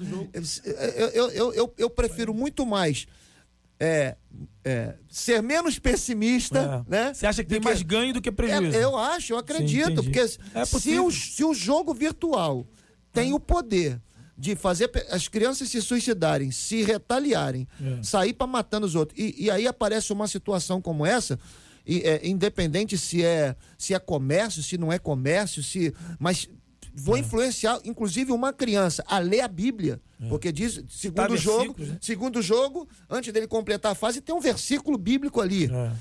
eu, eu, eu, eu, prefiro muito mais é, é, ser menos pessimista, É. né? Você acha que tem mais ganho do que prejuízo? É, eu acho, eu acredito, entendi. porque É se, o, se o jogo virtual tem o poder de fazer as crianças se suicidarem, se retaliarem, É. sair para matando os outros, e, e aí aparece uma situação como essa, e, é, independente se é se é comércio, se não é comércio, se mas vou influenciar, inclusive uma criança a ler a Bíblia, porque diz segundo o jogo, né? segundo jogo, antes dele completar a fase tem um versículo bíblico ali É.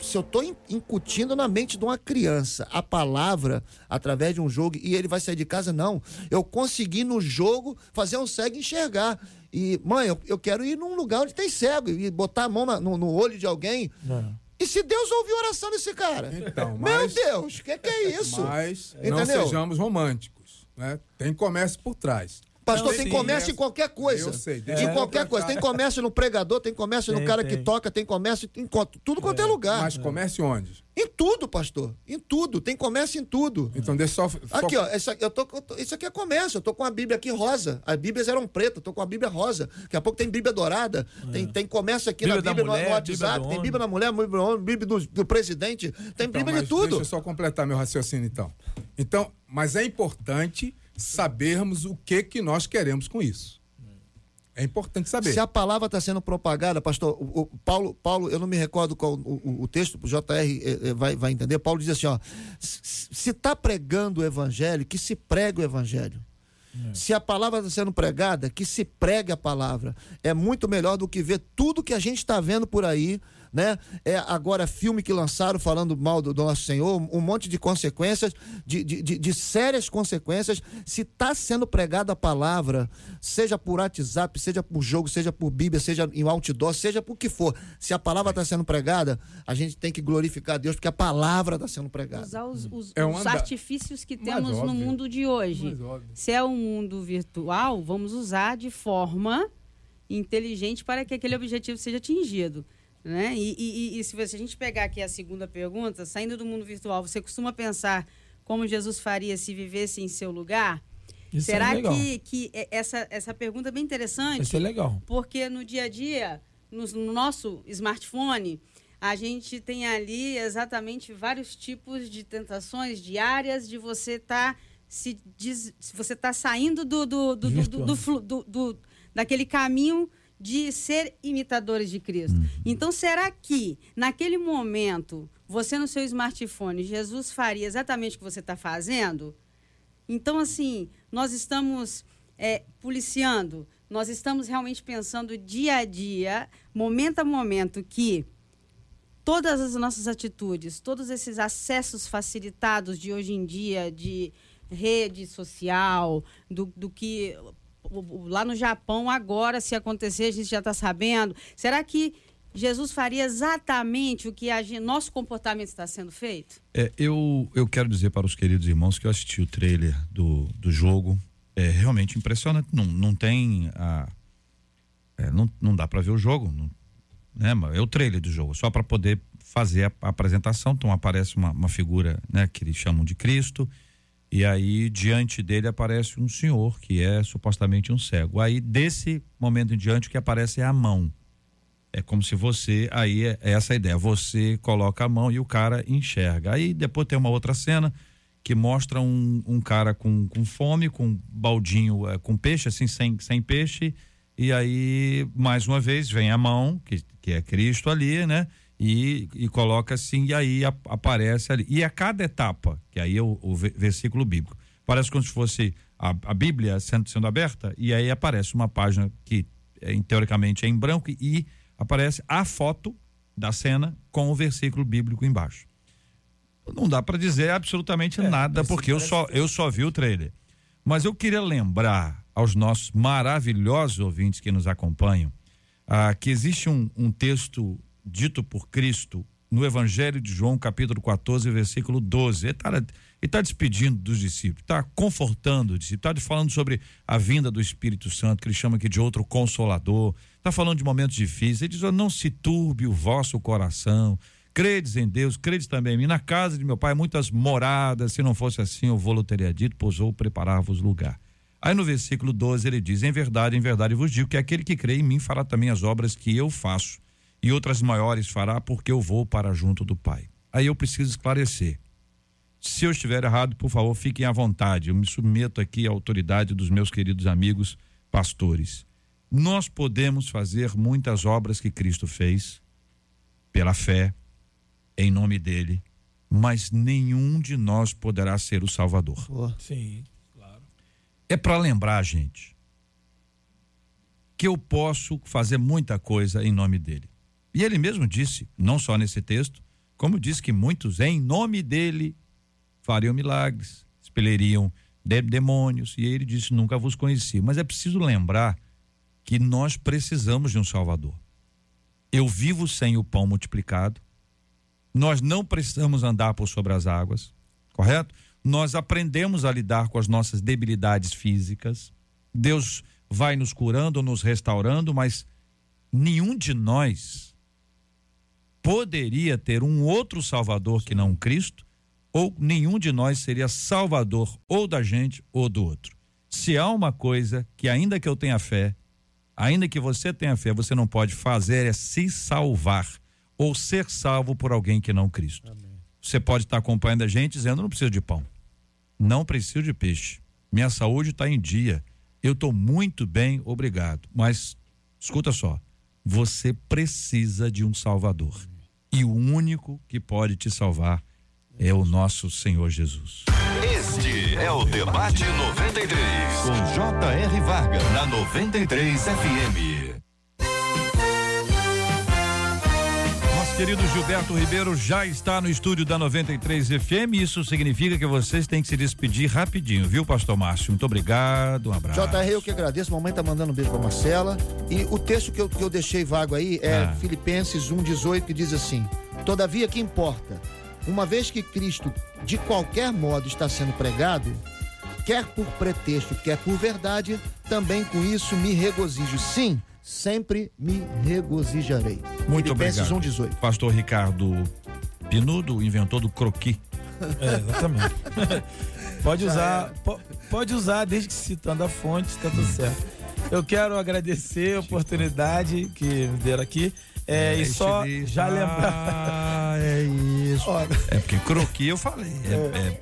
se eu estou incutindo na mente de uma criança a palavra através de um jogo e ele vai sair de casa, não. Eu consegui no jogo fazer um cego enxergar. E, mãe, eu, eu quero ir num lugar onde tem cego e botar a mão na- no, no olho de alguém. É. E se Deus ouviu a oração desse cara? Então, Meu mas- Deus, o que, que é isso? Mas não Entendeu? sejamos românticos. Né? Tem comércio por trás. Pastor, Não, tem sim, comércio é. em qualquer coisa. Eu sei, Em deixa eu qualquer coisa. Tem comércio no pregador, tem comércio no Tem, cara que tem. toca, tem comércio em tudo quanto é, lugar. Mas comércio onde? Em tudo, pastor. Em tudo. Tem comércio em tudo. Então deixa só. Aqui, ó, essa, eu tô, eu tô- isso aqui é comércio. Eu tô com a Bíblia aqui rosa. As Bíblias eram pretas, eu tô com a Bíblia rosa. Daqui a pouco tem Bíblia dourada. Tem, tem comércio aqui Bíblia na Bíblia, no- mulher, no, WhatsApp. Bíblia tem. Bíblia da mulher, Bíblia do homem, Bíblia do, do presidente. Tem Então, Bíblia de tudo. Deixa eu só completar meu raciocínio, então. Então, mas é importante sabermos o que que nós queremos com isso. É importante saber. Se a palavra está sendo propagada, pastor, o, o Paulo, Paulo, eu não me recordo qual o, o- o texto, o JR eh, eh, vai, vai entender. Paulo diz assim: ó, se- se está pregando o evangelho, que se pregue o evangelho. Se a palavra está sendo pregada, que se pregue a palavra. É muito melhor do que ver tudo que a gente está vendo por aí, né? É agora filme que lançaram falando mal do, do nosso Senhor, um monte de consequências, de, de, de- de sérias consequências. Se está sendo pregada a palavra, seja por WhatsApp, seja por jogo, seja por Bíblia, seja em outdoor, seja por que for. Se a palavra está sendo pregada, a gente tem que glorificar a Deus, porque a palavra está sendo pregada. Usar os, os- É um os anda- artifícios que temos no mundo de hoje. Se é um mundo virtual, vamos usar de forma inteligente para que aquele objetivo seja atingido. Né? E, e- e- se você- a gente pegar aqui a segunda pergunta, saindo do mundo virtual, você costuma pensar como Jesus faria se vivesse em seu lugar? Isso Será é que, que é- essa, essa pergunta é bem interessante? Isso é legal. Porque no dia a dia, no, no nosso smartphone, a gente tem ali exatamente vários tipos de tentações diárias de você estar se des- se você tá saindo do, do, do, do, do, do flu- do- do- daquele caminho de ser imitadores de Cristo. Então, será que naquele momento, você no seu smartphone, Jesus faria exatamente o que você está fazendo? Então, assim, nós estamos é, policiando, nós estamos realmente pensando dia a dia, momento a momento, que todas as nossas atitudes, todos esses acessos facilitados de hoje em dia, de rede social, do, do que lá no Japão agora, se acontecer, a gente já está sabendo. Será que Jesus faria exatamente o que a gen- nosso comportamento está sendo feito? É, eu, eu quero dizer para os queridos irmãos que eu assisti o trailer do, do jogo. É realmente impressionante. Não, não tem a. é, não, não dá para ver o jogo. Não, né, é o trailer do jogo, só para poder fazer a, a apresentação. Então aparece uma, uma figura né, que eles chamam de Cristo E aí, diante dele, aparece um senhor, que é supostamente um cego. Aí, desse momento em diante, o que aparece é a mão. É como se você, aí é, essa a ideia, você coloca a mão e o cara enxerga. Aí depois tem uma outra cena que mostra um, um cara com, com fome, com um baldinho é, com peixe, assim, sem, sem peixe, e aí, mais uma vez, vem a mão, que, que é Cristo ali, né? E, e coloca assim, e aí a, aparece ali. E a cada etapa, que aí é o, o versículo bíblico, parece como se fosse a, a Bíblia sendo, sendo aberta, e aí aparece uma página que, é, teoricamente, é em branco, e aparece a foto da cena com o versículo bíblico embaixo. Não dá para dizer absolutamente é, nada, porque eu só, eu só vi o trailer. Mas eu queria lembrar aos nossos maravilhosos ouvintes que nos acompanham ah, que existe um, um texto dito por Cristo no Evangelho de João, capítulo 14, versículo 12. Ele está tá despedindo dos discípulos, está confortando os discípulos, está falando sobre a vinda do Espírito Santo, que ele chama aqui de outro consolador, está falando de momentos difíceis. Ele diz: Não se turbe o vosso coração, credes em Deus, credes também em mim. Na casa de meu pai, muitas moradas, se não fosse assim, eu vou teria dito, pois vou preparar-vos lugar. Aí no versículo 12 ele diz: Em verdade, em verdade vos digo que aquele que crê em mim fará também as obras que eu faço, e outras maiores fará, porque eu vou para junto do Pai. Aí eu preciso esclarecer. Se eu estiver errado, por favor, fiquem à vontade. Eu me submeto aqui à autoridade dos meus queridos amigos pastores. Nós podemos fazer muitas obras que Cristo fez pela fé, em nome dele, mas nenhum de nós poderá ser o Salvador. Oh, sim, claro. É para lembrar, gente, que eu posso fazer muita coisa em nome dele. E ele mesmo disse, não só nesse texto, como disse que muitos em nome dele fariam milagres, expeleriam demônios, e ele disse: Nunca vos conheci. Mas é preciso lembrar que nós precisamos de um Salvador. Eu vivo sem o pão multiplicado, nós não precisamos andar por sobre as águas, correto? Nós aprendemos a lidar com as nossas debilidades físicas. Deus vai nos curando, nos restaurando, mas nenhum de nós poderia ter um outro Salvador que não Cristo, ou nenhum de nós seria Salvador ou da gente ou do outro. Se há uma coisa que, ainda que eu tenha fé, ainda que você tenha fé, você não pode fazer é se salvar ou ser salvo por alguém que não Cristo. Amém. Você pode estar acompanhando a gente dizendo: não preciso de pão, não preciso de peixe, minha saúde está em dia, eu estou muito bem, obrigado. Mas escuta só, você precisa de um Salvador e o único que pode te salvar é o nosso Senhor Jesus. Este é o Debate 93, com J.R. Varga, na 93 FM. Querido Gilberto Ribeiro já está no estúdio da 93 FM. Isso significa que vocês têm que se despedir rapidinho, viu, Pastor Márcio? Muito obrigado, um abraço. JR, eu que agradeço. Mamãe tá mandando um beijo pra Marcela. E o texto que eu, que eu deixei vago aí é ah. Filipenses 1,18, que diz assim: Todavia, que importa? Uma vez que Cristo, de qualquer modo, está sendo pregado, quer por pretexto, quer por verdade, também com isso me regozijo. Sim sempre me regozijarei. Muito Filipenses obrigado. 1,18. Pastor Ricardo Pinudo, inventor do croqui. É, exatamente. pode usar, po, pode usar desde que citando a fonte, está tudo certo. Eu quero agradecer a oportunidade que me deram aqui. É, é e só já lembrar. Ah, é isso. é porque croqui eu falei. é, é, é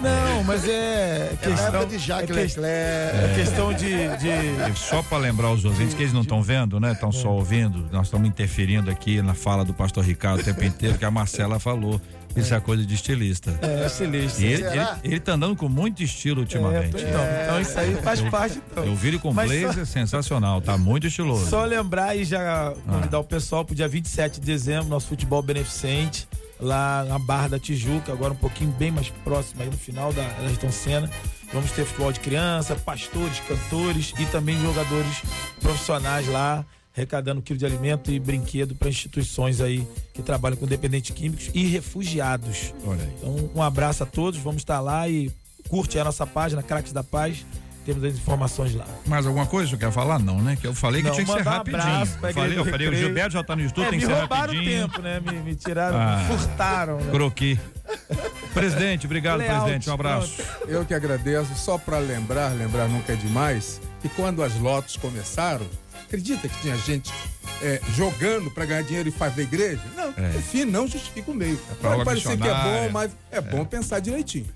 não, mas é, é questão é de Jacques é, Leclerc. É questão de, de... Só para lembrar os ouvintes que eles não estão vendo, né? Estão só ouvindo. Nós estamos interferindo aqui na fala do pastor Ricardo o tempo inteiro que a Marcela falou. Isso é coisa de estilista. É, estilista. E ele, ele, ele tá andando com muito estilo ultimamente. É, então, é. então isso aí faz parte. Então. Eu vi ele com Mas blazer só... sensacional, tá muito estiloso. Só lembrar e já convidar ah. o pessoal pro dia 27 de dezembro, nosso futebol beneficente lá na Barra da Tijuca, agora um pouquinho bem mais próximo aí no final da, Ayrton Senna. Vamos ter futebol de criança, pastores, cantores e também jogadores profissionais lá, arrecadando quilo de alimento e brinquedo para instituições aí que trabalham com dependentes químicos e refugiados. Então, um abraço a todos, vamos estar lá e curte a nossa página, Craques da Paz temos as informações lá. Mais alguma coisa que quer falar? Não, né? Que eu falei que não, tinha que ser rapidinho. Um abraço eu falei, eu falei, o Gilberto já tá no estúdio, é, tem que ser rapidinho. Me roubaram o tempo, né? Me, me tiraram, ah, me furtaram. Né? Croqui. Presidente, obrigado, Layout, presidente. Um abraço. Eu que agradeço, só para lembrar, lembrar nunca é demais, que quando as lotos começaram, acredita que tinha gente é, jogando para ganhar dinheiro e fazer igreja? Não, É. o fim não justifica o meio. pra Pode parecer que é bom, mas é bom pensar direitinho.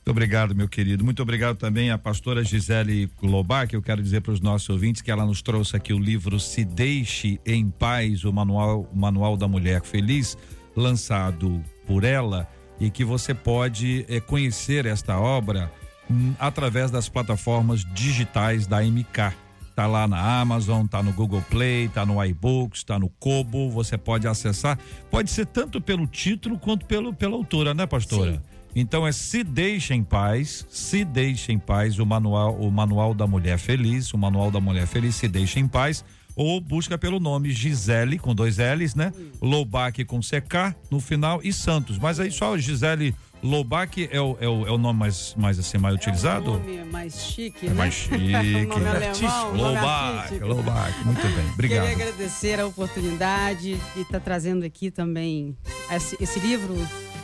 Muito obrigado, meu querido. Muito obrigado também à pastora Gisele Lobac. Eu quero dizer para os nossos ouvintes que ela nos trouxe aqui o livro Se Deixe em Paz, o manual, o manual da Mulher Feliz, lançado por ela e que você pode eh, conhecer esta obra hum, através das plataformas digitais da MK. Tá lá na Amazon, tá no Google Play, tá no iBooks, tá no Kobo, você pode acessar. Pode ser tanto pelo título quanto pelo, pela autora, né, pastora? Sim. Então é Se Deixa em Paz, Se Deixa em Paz, o manual, o manual da Mulher Feliz, o manual da Mulher Feliz, Se Deixa em Paz, ou busca pelo nome Gisele, com dois L's, né? Lobac com CK no final e Santos. Mas aí só Gisele Lobac é o, é o, é o nome mais, mais assim, mais utilizado? É um nome mais chique, É né? mais chique. nome alemão, um nome Lobac. Lobac. Muito bem, obrigado. Queria agradecer a oportunidade de estar trazendo aqui também esse, esse livro,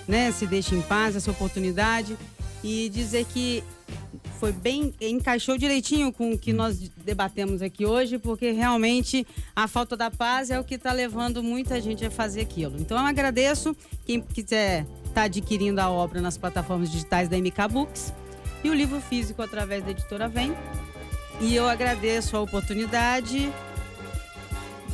né? Se Deixa em Paz, essa oportunidade. E dizer que foi bem, encaixou direitinho com o que nós debatemos aqui hoje, porque realmente a falta da paz é o que está levando muita gente a fazer aquilo. Então eu agradeço quem quiser estar adquirindo a obra nas plataformas digitais da MK Books e o livro físico através da editora Vem. E eu agradeço a oportunidade.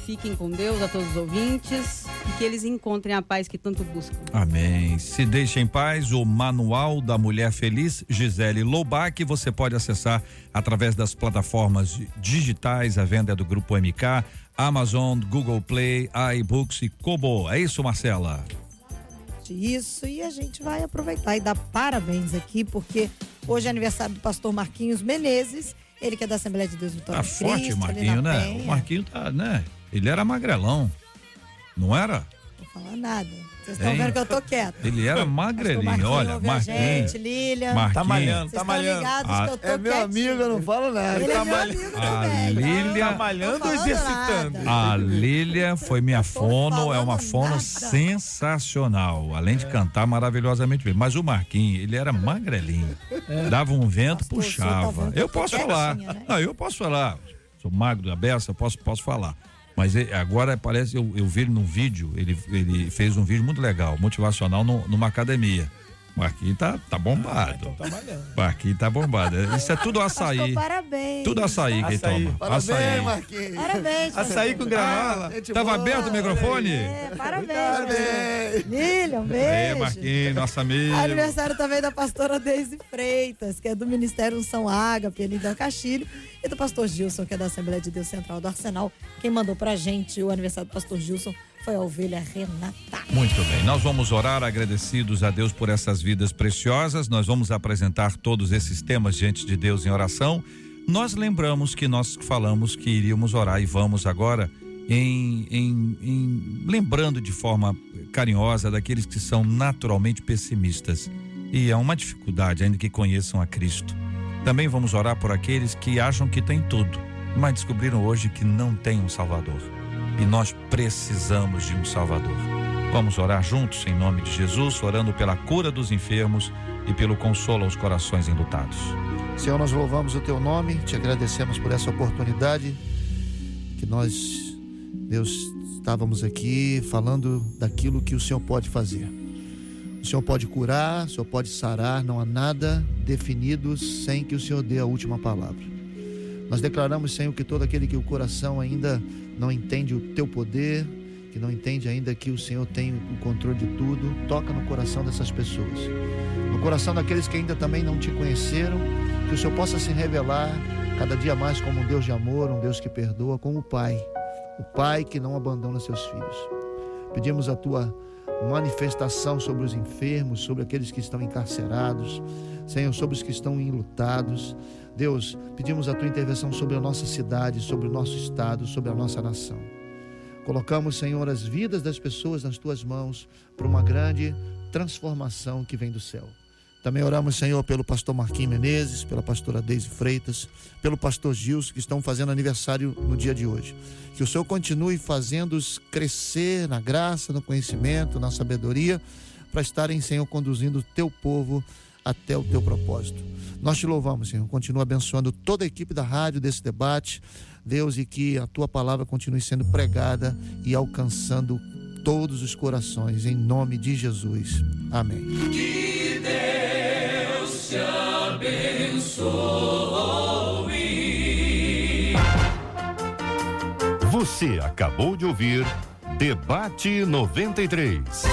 Fiquem com Deus a todos os ouvintes e que eles encontrem a paz que tanto buscam. Amém. Se deixe em paz o Manual da Mulher Feliz, Gisele Lobac, você pode acessar através das plataformas digitais, a venda é do Grupo MK, Amazon, Google Play, iBooks e Kobo. É isso, Marcela? Isso, e a gente vai aproveitar e dar parabéns aqui, porque hoje é aniversário do pastor Marquinhos Menezes, ele que é da Assembleia de Deus Vitória Tá forte, Cristo, Marquinho, né? Penha. O Marquinho tá, né? Ele era magrelão. Não era? Não vou falar nada. Vocês estão vendo que eu tô quieta. Ele era magrelinho. Olha, ouve a Marquinho. gente, Lília. Marquinho. Tá malhando, Vocês tá estão malhando. ligados Ah, que eu tô É meu quietinha. amigo, eu não falo nada. Ele Tá é meu amigo A também. Lília- Tá malhando ou exercitando? A Lília foi minha fono, é uma falando fono nada. sensacional. Além de cantar maravilhosamente bem. Mas o Marquinhos, ele era magrelinho. Dava um vento, Pastor, o senhor tá puxava. vendo que eu eu tô posso falar. quietinha, né? Não, eu posso falar. Sou magro da beça, posso, posso falar. Mas ele- agora parece, eu, eu vi ele num vídeo, ele, ele fez um vídeo muito legal, motivacional no- numa academia. Marquinhos tá, tá bombado. Então tá malhando. Marquinhos tá bombado. Isso é tudo açaí. Pastor, parabéns. Tudo açaí que Açaí. toma. Parabéns, Açaí. Marquinhos. Parabéns. Açaí com granola. Gente Tava boa. aberto o microfone? É, parabéns. Parabéns. Lília, um Ei, beijo. Marquinhos, nosso amigo. Aniversário também da pastora Deise Freitas, que é do Ministério São Ágape, ali da Castilho, e do pastor Gilson, que é da Assembleia de Deus Central do Arsenal. Quem mandou pra gente o aniversário do pastor Gilson foi a ovelha Renata. Muito bem, nós vamos orar agradecidos a Deus por essas vidas preciosas. Nós vamos apresentar todos esses temas diante de Deus em oração. Nós lembramos que nós falamos que iríamos orar e vamos agora em, em- em- lembrando de forma carinhosa daqueles que são naturalmente pessimistas. E é uma dificuldade, ainda que conheçam a Cristo. Também vamos orar por aqueles que acham que têm tudo, mas descobriram hoje que não têm um Salvador. E nós precisamos de um Salvador. Vamos orar juntos em nome de Jesus, orando pela cura dos enfermos e pelo consolo aos corações enlutados. Senhor, nós louvamos o teu nome, te agradecemos por essa oportunidade que nós, Deus, estávamos aqui falando daquilo que o Senhor pode fazer. O Senhor pode curar, o Senhor pode sarar, não há nada definido sem que o Senhor dê a última palavra. Nós declaramos, Senhor, que todo aquele que o coração ainda não entende o teu poder, que não entende ainda que o Senhor tem o controle de tudo, toca no coração dessas pessoas. No coração daqueles que ainda também não te conheceram, que o Senhor possa se revelar cada dia mais como um Deus de amor, um Deus que perdoa, como o Pai, o Pai que não abandona seus filhos. Pedimos a tua manifestação sobre os enfermos, sobre aqueles que estão encarcerados, Senhor, sobre os que estão enlutados. Deus, pedimos a tua intervenção sobre a nossa cidade, sobre o nosso estado, sobre a nossa nação. Colocamos, Senhor, as vidas das pessoas nas tuas mãos para uma grande transformação que vem do céu. Também oramos, Senhor, pelo pastor Marquinhos Menezes, pela pastora Deise Freitas, pelo pastor Gilson, que estão fazendo aniversário no dia de hoje. Que o Senhor continue fazendo-os crescer na graça, no conhecimento, na sabedoria, para estarem, Senhor, conduzindo o teu povo até o teu propósito. Nós te louvamos, Senhor. Continua abençoando toda a equipe da rádio desse debate, Deus, e que a tua palavra continue sendo pregada e alcançando todos os corações, em nome de Jesus. Amém. Que Deus te abençoe. Você acabou de ouvir Debate 93.